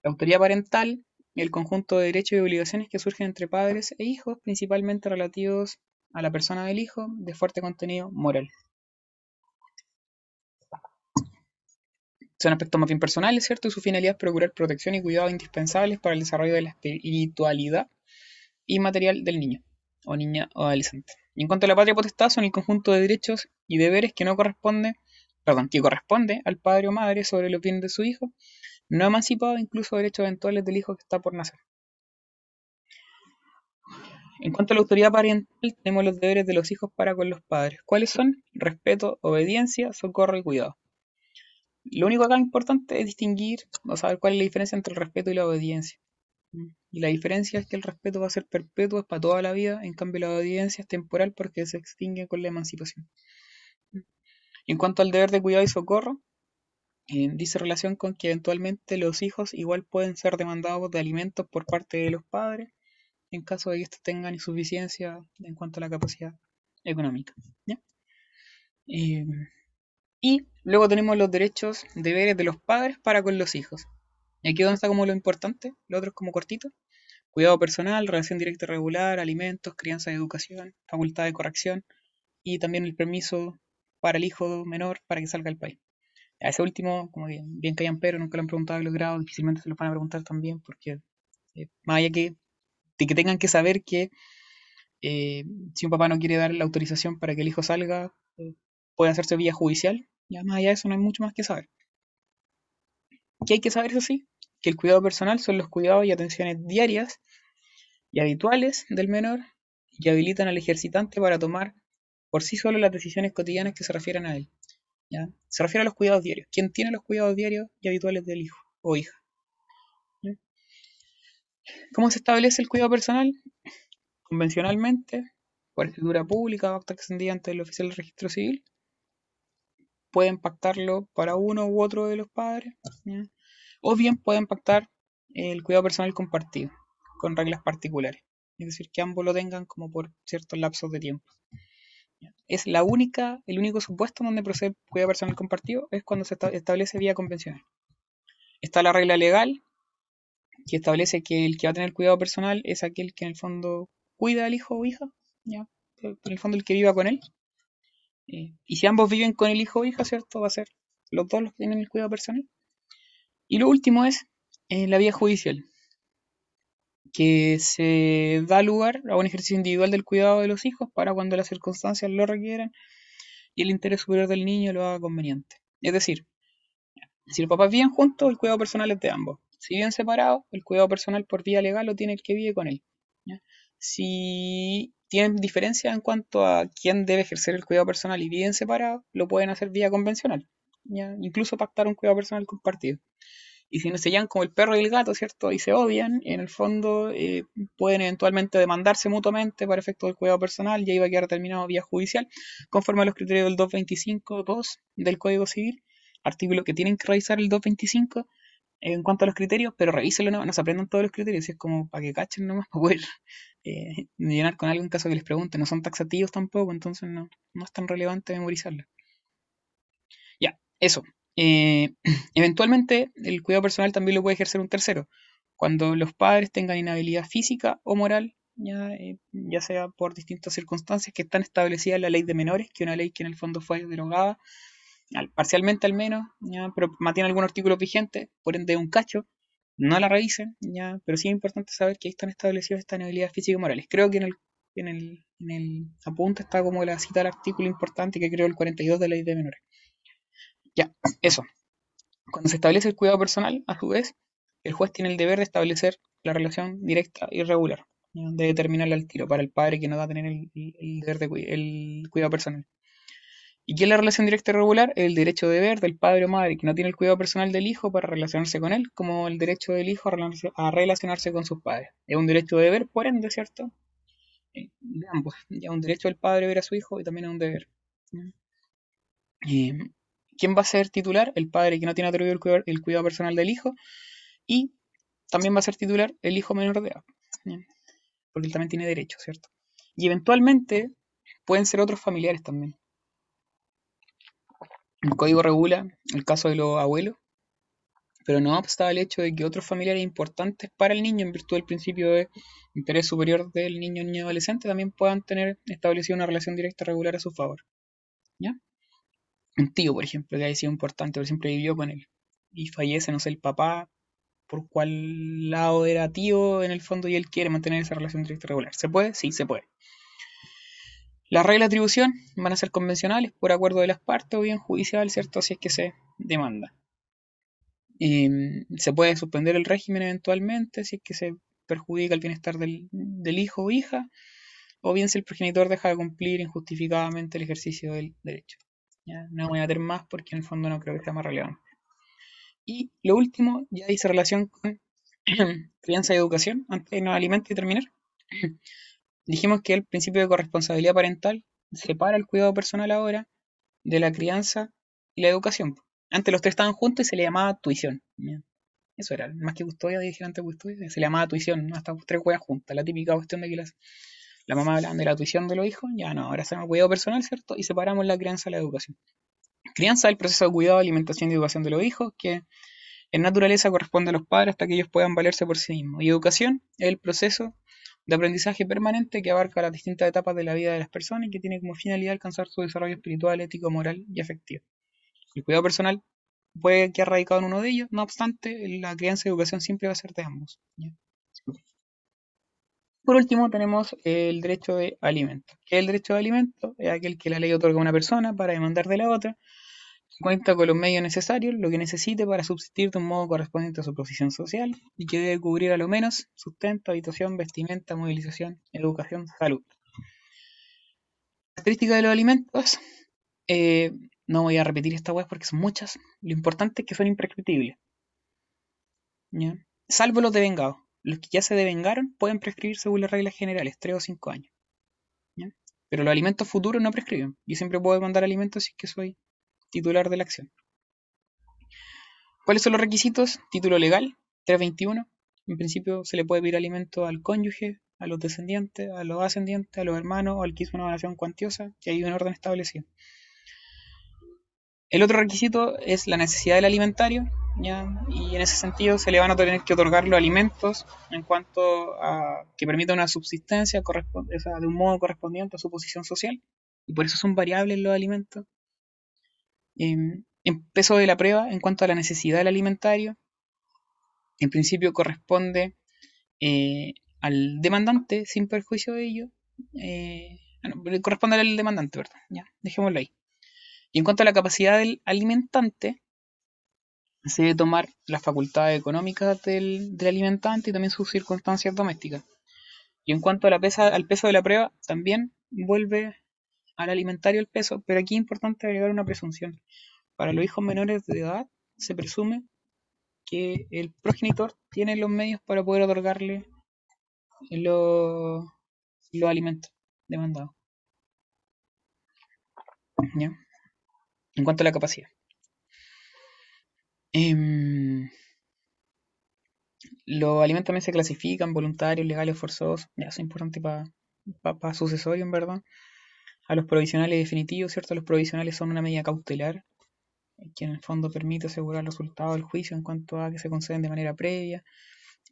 La autoridad parental el conjunto de derechos y obligaciones que surgen entre padres e hijos, principalmente relativos a la persona del hijo, de fuerte contenido moral. Son aspectos más bien personales, ¿cierto? Y su finalidad es procurar protección y cuidado indispensables para el desarrollo de la espiritualidad inmaterial del niño, o niña o adolescente. Y en cuanto a la patria potestad, son el conjunto de derechos y deberes que no corresponde, perdón, que corresponde al padre o madre sobre los bienes de su hijo, no emancipado, incluso derechos eventuales del hijo que está por nacer. En cuanto a la autoridad parental, tenemos los deberes de los hijos para con los padres. ¿Cuáles son? Respeto, obediencia, socorro y cuidado. Lo único acá importante es distinguir o saber cuál es la diferencia entre el respeto y la obediencia. Y la diferencia es que el respeto va a ser perpetuo, es para toda la vida, en cambio la obediencia es temporal porque se extingue con la emancipación. En cuanto al deber de cuidado y socorro, eh, dice relación con que eventualmente los hijos igual pueden ser demandados de alimentos por parte de los padres en caso de que estos tengan insuficiencia en cuanto a la capacidad económica. Eh, y luego tenemos los derechos, deberes de los padres para con los hijos. Y aquí es donde está como lo importante, lo otro es como cortito. Cuidado personal, relación directa y regular, alimentos, crianza y educación, facultad de corrección y también el permiso para el hijo menor para que salga del país. A ese último, como bien, bien que pero nunca lo han preguntado los grados, difícilmente se lo van a preguntar también, porque eh, más allá que, de que tengan que saber que eh, si un papá no quiere dar la autorización para que el hijo salga, eh, puede hacerse vía judicial, ya más allá de eso no hay mucho más que saber. ¿Qué hay que saber, eso sí? Que el cuidado personal son los cuidados y atenciones diarias y habituales del menor y habilitan al ejercitante para tomar por sí solo las decisiones cotidianas que se refieren a él. Se refiere a los cuidados diarios. ¿Quién tiene los cuidados diarios y habituales del hijo o hija? ¿Cómo se establece el cuidado personal? Convencionalmente, por escritura pública o acta extendida ante el oficial del registro civil. Pueden pactarlo para uno u otro de los padres. O bien pueden pactar el cuidado personal compartido, con reglas particulares. Es decir, que ambos lo tengan como por ciertos lapsos de tiempo. Es la única, el único supuesto donde procede cuidado personal compartido es cuando se establece vía convencional. Está la regla legal que establece que el que va a tener cuidado personal es aquel que en el fondo cuida al hijo o hija, en el fondo el que viva con él. Eh, y si ambos viven con el hijo o hija, ¿cierto? Va a ser los dos los que tienen el cuidado personal. Y lo último es eh, la vía judicial que se da lugar a un ejercicio individual del cuidado de los hijos para cuando las circunstancias lo requieran y el interés superior del niño lo haga conveniente. Es decir, si los papás viven juntos, el cuidado personal es de ambos. Si viven separados, el cuidado personal por vía legal lo tiene el que vive con él. Si tienen diferencia en cuanto a quién debe ejercer el cuidado personal y viven separados, lo pueden hacer vía convencional. Incluso pactar un cuidado personal compartido y si no se llevan como el perro y el gato, ¿cierto? Y se odian, en el fondo eh, pueden eventualmente demandarse mutuamente para efecto del cuidado personal y ahí va a quedar terminado vía judicial, conforme a los criterios del 225.2 del Código Civil, artículo que tienen que revisar el 225 en cuanto a los criterios, pero revísenlo, no, no se aprendan todos los criterios, es como para que cachen nomás, para poder eh, llenar con algo en caso que les pregunten, no son taxativos tampoco, entonces no, no es tan relevante memorizarlo. Ya, eso. Eh, eventualmente, el cuidado personal también lo puede ejercer un tercero, cuando los padres tengan inhabilidad física o moral, ya, eh, ya sea por distintas circunstancias que están establecidas en la ley de menores, que es una ley que en el fondo fue derogada, parcialmente al menos, ya, pero mantiene algún artículo vigente, por ende un cacho, no la revisen, ya, pero sí es importante saber que ahí están establecidas estas inhabilidades físicas y morales. Creo que en el, en el, en el está como la cita del artículo importante que creo el 42 de la ley de menores. Ya, eso. Cuando se establece el cuidado personal, a su vez, el juez tiene el deber de establecer la relación directa y regular, de determinarla al tiro para el padre que no va a tener el, deber de el cuidado personal. ¿Y qué es la relación directa y regular? El derecho de deber del padre o madre que no tiene el cuidado personal del hijo para relacionarse con él, como el derecho del hijo a relacionarse con sus padres. Es un derecho de deber, por ende, ¿cierto? Eh, de ambos. Ya un derecho del padre ver a su hijo y también es un deber. Eh, quién va a ser titular, el padre que no tiene atribuido el cuidado, personal del hijo, y también va a ser titular el hijo menor de edad, porque él también tiene derecho, ¿cierto? Y eventualmente pueden ser otros familiares también. El código regula el caso de los abuelos, pero no obsta el hecho de que otros familiares importantes para el niño, en virtud del principio de interés superior del niño niño adolescente, también puedan tener establecida una relación directa regular a su favor. ¿Ya? un tío, por ejemplo, que haya sido importante, pero siempre vivió con él. Y fallece, no sé, el papá, por cuál lado era tío en el fondo y él quiere mantener esa relación directa regular. ¿Se puede? Sí, se puede. Las reglas de atribución van a ser convencionales por acuerdo de las partes o bien judicial, ¿cierto? Si es que se demanda. Em, se puede suspender el régimen eventualmente si es que se perjudica el bienestar del, del hijo o hija, o bien si el progenitor deja de cumplir injustificadamente el ejercicio del derecho. No voy a meter más porque en el fondo no creo que sea más relevante. Y lo último, ya dice relación con crianza y educación, antes de no alimentos y terminar. Dijimos que el principio de corresponsabilidad parental separa el cuidado personal ahora de la crianza y la educación. Antes los tres estaban juntos y se le llamaba tuición. Eso era, más que custodia, dije antes custodia, se le llamaba tuición, hasta tres weas juntas. La típica cuestión de que las, la mamá hablaban de la tuición de los hijos, ya no, ahora se llama cuidado personal, ¿cierto? Y separamos la crianza y la educación. Crianza, el proceso de cuidado, alimentación y educación de los hijos, que en naturaleza corresponde a los padres hasta que ellos puedan valerse por sí mismos. Y educación es el proceso de aprendizaje permanente que abarca las distintas etapas de la vida de las personas y que tiene como finalidad alcanzar su desarrollo espiritual, ético, moral y afectivo. El cuidado personal puede quedar radicado en uno de ellos, no obstante, la crianza y educación siempre va a ser de ambos. Por último, tenemos el derecho de alimento. ¿Qué es el derecho de alimento? Es aquel que la ley otorga a una persona para demandar de la otra, cuenta con los medios necesarios, lo que necesite para subsistir de un modo correspondiente a su posición social y que debe cubrir a lo menos sustento, habitación, vestimenta, movilización, educación, salud. Características de los alimentos. Eh, no voy a repetir esta web porque son muchas. Lo importante es que son imprescriptibles. Salvo los devengados. Los que ya se devengaron pueden prescribir según las reglas generales, 3 o 5 años. Pero los alimentos futuros no prescriben. Yo siempre puedo mandar alimentos si es que soy titular de la acción. ¿Cuáles son los requisitos? Título legal, 321. En principio se le puede pedir alimento al cónyuge, a los descendientes, a los ascendientes, a los hermanos o al que hizo una donación cuantiosa, que hay un orden establecido. El otro requisito es la necesidad del alimentario, y en ese sentido se le van a tener que otorgar los alimentos en cuanto a que permita una subsistencia de un modo correspondiente a su posición social, y por eso son variables los alimentos. En peso de la prueba, en cuanto a la necesidad del alimentario, en principio corresponde eh, al demandante sin perjuicio de ello. Eh, corresponde al demandante, ¿verdad? Ya, dejémoslo ahí. Y en cuanto a la capacidad del alimentante, se debe tomar las facultades económicas del, alimentante y también sus circunstancias domésticas. Y en cuanto a la pesa, al peso de la prueba, también vuelve al alimentario el peso, pero aquí es importante agregar una presunción. Para los hijos menores de edad se presume que el progenitor tiene los medios para poder otorgarle los, los alimentos demandados. ¿Ya? en cuanto a la capacidad. Em, los alimentos también se clasifican, voluntarios, legales, forzosos, ya es importante para pa, sucesorio, en verdad. A los provisionales definitivos, ¿cierto? Los provisionales son una medida cautelar que en el fondo permite asegurar el resultado del juicio en cuanto a que se conceden de manera previa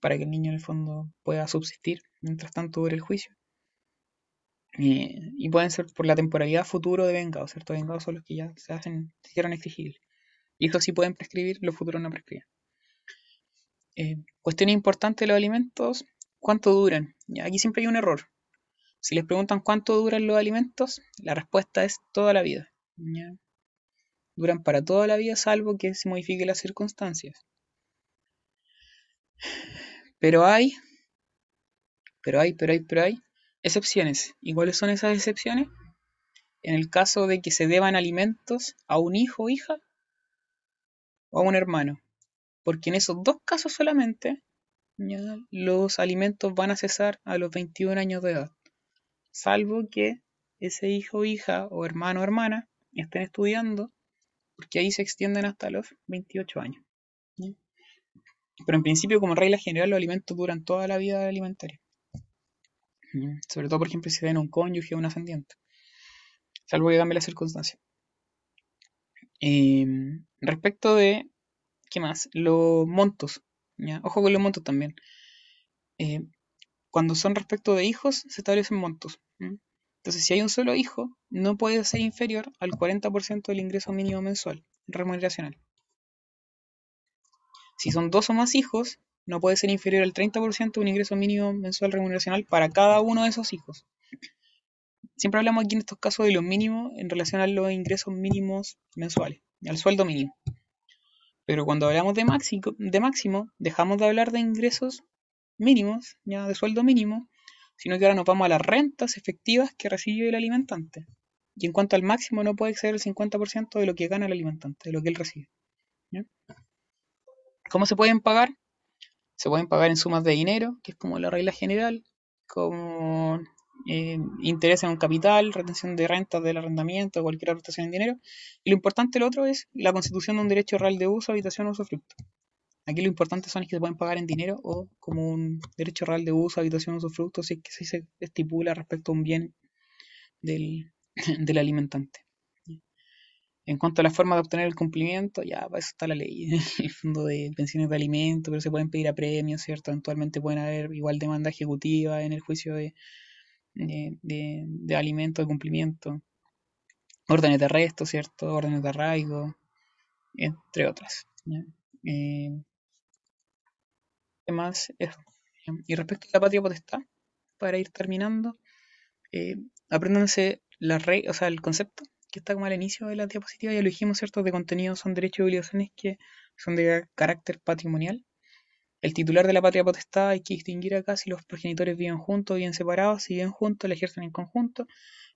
para que el niño en el fondo pueda subsistir mientras tanto dure el juicio. Y, pueden ser por la temporalidad futuro de vengados, ¿cierto? Vengados son los que ya se hacen, se hicieron exigibles. Y eso sí pueden prescribir, los futuros no prescriben. Eh, cuestión importante de los alimentos, ¿cuánto duran? aquí siempre hay un error. Si les preguntan cuánto duran los alimentos, la respuesta es toda la vida. Duran para toda la vida, salvo que se modifiquen las circunstancias. Pero hay, pero hay, pero hay, pero hay excepciones. ¿Y cuáles son esas excepciones? En el caso de que se deban alimentos a un hijo o hija o a un hermano. Porque en esos dos casos solamente los alimentos van a cesar a los 21 años de edad. Salvo que ese hijo, hija o hermano o hermana estén estudiando, porque ahí se extienden hasta los 28 años. Pero en principio, como regla general, los alimentos duran toda la vida alimentaria. Sobre todo, por ejemplo, si ven un cónyuge o un ascendiente. Salvo que cambie la circunstancia. Em, respecto de, ¿qué más? Los montos. Ojo con los montos también. Em, cuando son respecto de hijos, se establecen montos. Entonces, si hay un solo hijo, no puede ser inferior al 40% del ingreso mínimo mensual remuneracional. Si son dos o más hijos, no puede ser inferior al 30% de un ingreso mínimo mensual remuneracional para cada uno de esos hijos. Siempre hablamos aquí en estos casos de los mínimos en relación a los ingresos mínimos mensuales, al sueldo mínimo. Pero cuando hablamos de máximo, de máximo, dejamos de hablar de ingresos mínimos, ya de sueldo mínimo, sino que ahora nos vamos a las rentas efectivas que recibe el alimentante. Y en cuanto al máximo, no puede exceder el 50% de lo que gana el alimentante, de lo que él recibe. ¿Cómo se pueden pagar? Se pueden pagar en sumas de dinero, que es como la regla general, como eh, interés en un capital, retención de rentas del arrendamiento, cualquier aportación en dinero. Y lo importante, lo otro, es la constitución de un derecho real de uso, habitación o usufructo. Aquí lo importante son que se pueden pagar en dinero o como un derecho real de uso, habitación usufructo, si es que se estipula respecto a un bien del, alimentante. En cuanto a la forma de obtener el cumplimiento, ya para eso está la ley, el fondo de pensiones de alimentos, pero se pueden pedir a premios, ¿cierto? Eventualmente pueden haber igual demanda ejecutiva en el juicio de, de, de, alimento, de cumplimiento, órdenes de arresto, ¿cierto? Órdenes de arraigo, entre otras. Eh, ¿Qué más? Eso. Y respecto a la patria potestad, para ir terminando, eh, apréndanse la o sea, el concepto que está como al inicio de la diapositiva, ya lo dijimos, ¿cierto? De contenido son derechos y obligaciones que son de carácter patrimonial. El titular de la patria potestad hay que distinguir acá si los progenitores viven juntos bien separados, si viven juntos, la ejercen en conjunto,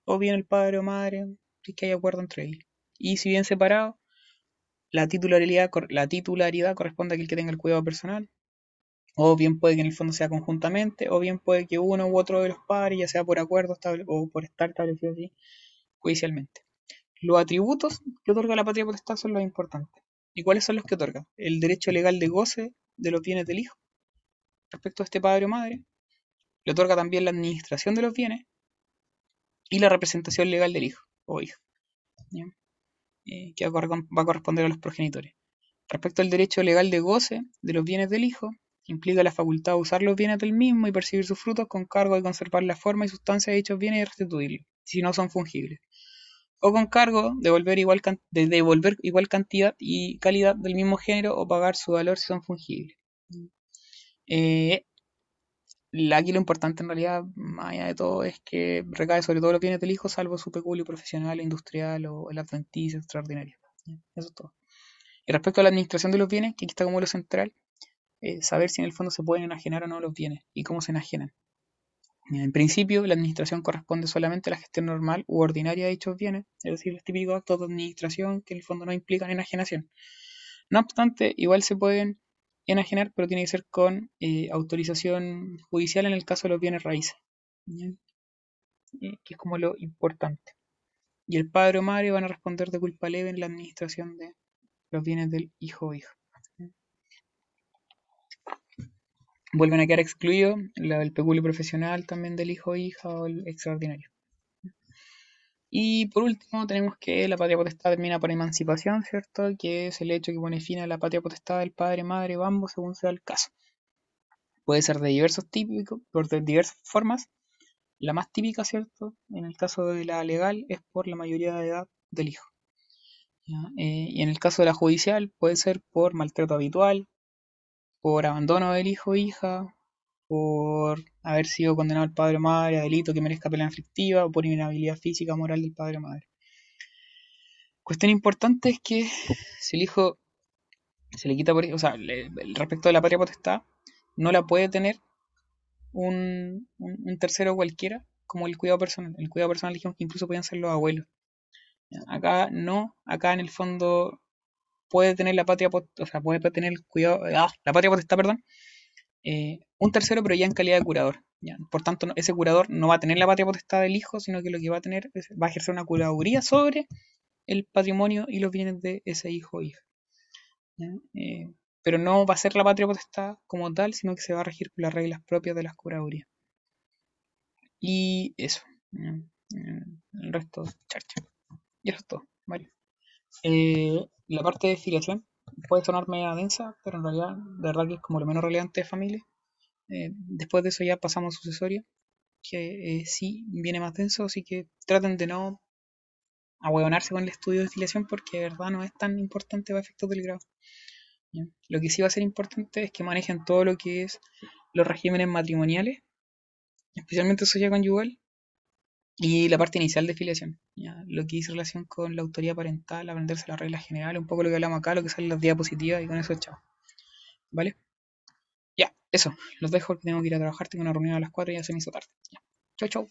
o bien el padre o madre, si que hay acuerdo entre ellos. Y si bien separados, la titularidad, la titularidad corresponde a aquel que tenga el cuidado personal, o bien puede que en el fondo sea conjuntamente, o bien puede que uno u otro de los padres, ya sea por acuerdo o por estar establecido así, judicialmente. Los atributos que otorga la patria potestad son los importantes. ¿Y cuáles son los que otorga? El derecho legal de goce de los bienes del hijo. Respecto a este padre o madre, le otorga también la administración de los bienes y la representación legal del hijo o hija, eh, que va a corresponder a los progenitores. Respecto al derecho legal de goce de los bienes del hijo, implica la facultad de usar los bienes del mismo y percibir sus frutos con cargo de conservar la forma y sustancia de dichos bienes y restituirlos, si no son fungibles o con cargo de devolver igual, cantidad y calidad del mismo género o pagar su valor si son fungibles. Eh, aquí lo importante en realidad, más allá de todo, es que recae sobre todo los bienes del hijo, salvo su peculio profesional, industrial o el adventicio extraordinario. Eso es todo. Y respecto a la administración de los bienes, que aquí está como lo central, eh, saber si en el fondo se pueden enajenar o no los bienes y cómo se enajenan. En principio, la administración corresponde solamente a la gestión normal u ordinaria de dichos bienes, es decir, los típicos actos de administración que en el fondo no implican enajenación. No obstante, igual se pueden enajenar, pero tiene que ser con eh, autorización judicial en el caso de los bienes raíces, que es como lo importante. Y el padre o madre van a responder de culpa leve en la administración de los bienes del hijo o hija vuelven a quedar excluidos el peculio profesional también del hijo o hija o el extraordinario. Y por último tenemos que la patria potestad termina por emancipación, ¿cierto? Que es el hecho que pone fin a la patria potestad del padre, madre o ambos según sea el caso. Puede ser de diversos típicos, por de diversas formas. La más típica, ¿cierto? En el caso de la legal es por la mayoría de edad del hijo. Eh, y en el caso de la judicial puede ser por maltrato habitual, por abandono del hijo o hija, por haber sido condenado el padre o madre a delito que merezca pena aflictiva o por inhabilidad física o moral del padre o madre. Cuestión importante es que si el hijo se le quita por, o sea, respecto de la patria potestad, no la puede tener un, tercero cualquiera como el cuidado personal. El cuidado personal dijimos que incluso podían ser los abuelos. Acá no, acá en el fondo puede tener la patria, o sea, puede tener cuidado, ah, la patria potestad, perdón, eh, un tercero, pero ya en calidad de curador. Por tanto, ese curador no va a tener la patria potestad del hijo, sino que lo que va a tener es, va a ejercer una curaduría sobre el patrimonio y los bienes de ese hijo o hija. Eh, pero no va a ser la patria potestad como tal, sino que se va a regir por las reglas propias de las curadurías. Y eso. El resto, charcha. Y eso es todo. Vale. Eh, la parte de filiación puede sonar media densa, pero en realidad, de verdad que es como lo menos relevante de familia. Eh, después de eso ya pasamos a sucesoria, que eh, sí viene más denso, así que traten de no ahueonarse con el estudio de filiación porque de verdad no es tan importante para efectos del grado. Lo que sí va a ser importante es que manejen todo lo que es los regímenes matrimoniales, especialmente sociedad conyugal, y la parte inicial de filiación, ¿ya? lo que dice relación con la autoría parental, aprenderse las reglas generales, un poco lo que hablamos acá, lo que sale en las diapositivas y con eso chao. ¿Vale? Ya, eso, los dejo que tengo que ir a trabajar, tengo una reunión a las 4 y ya se me hizo tarde. Ya. Chau, chau.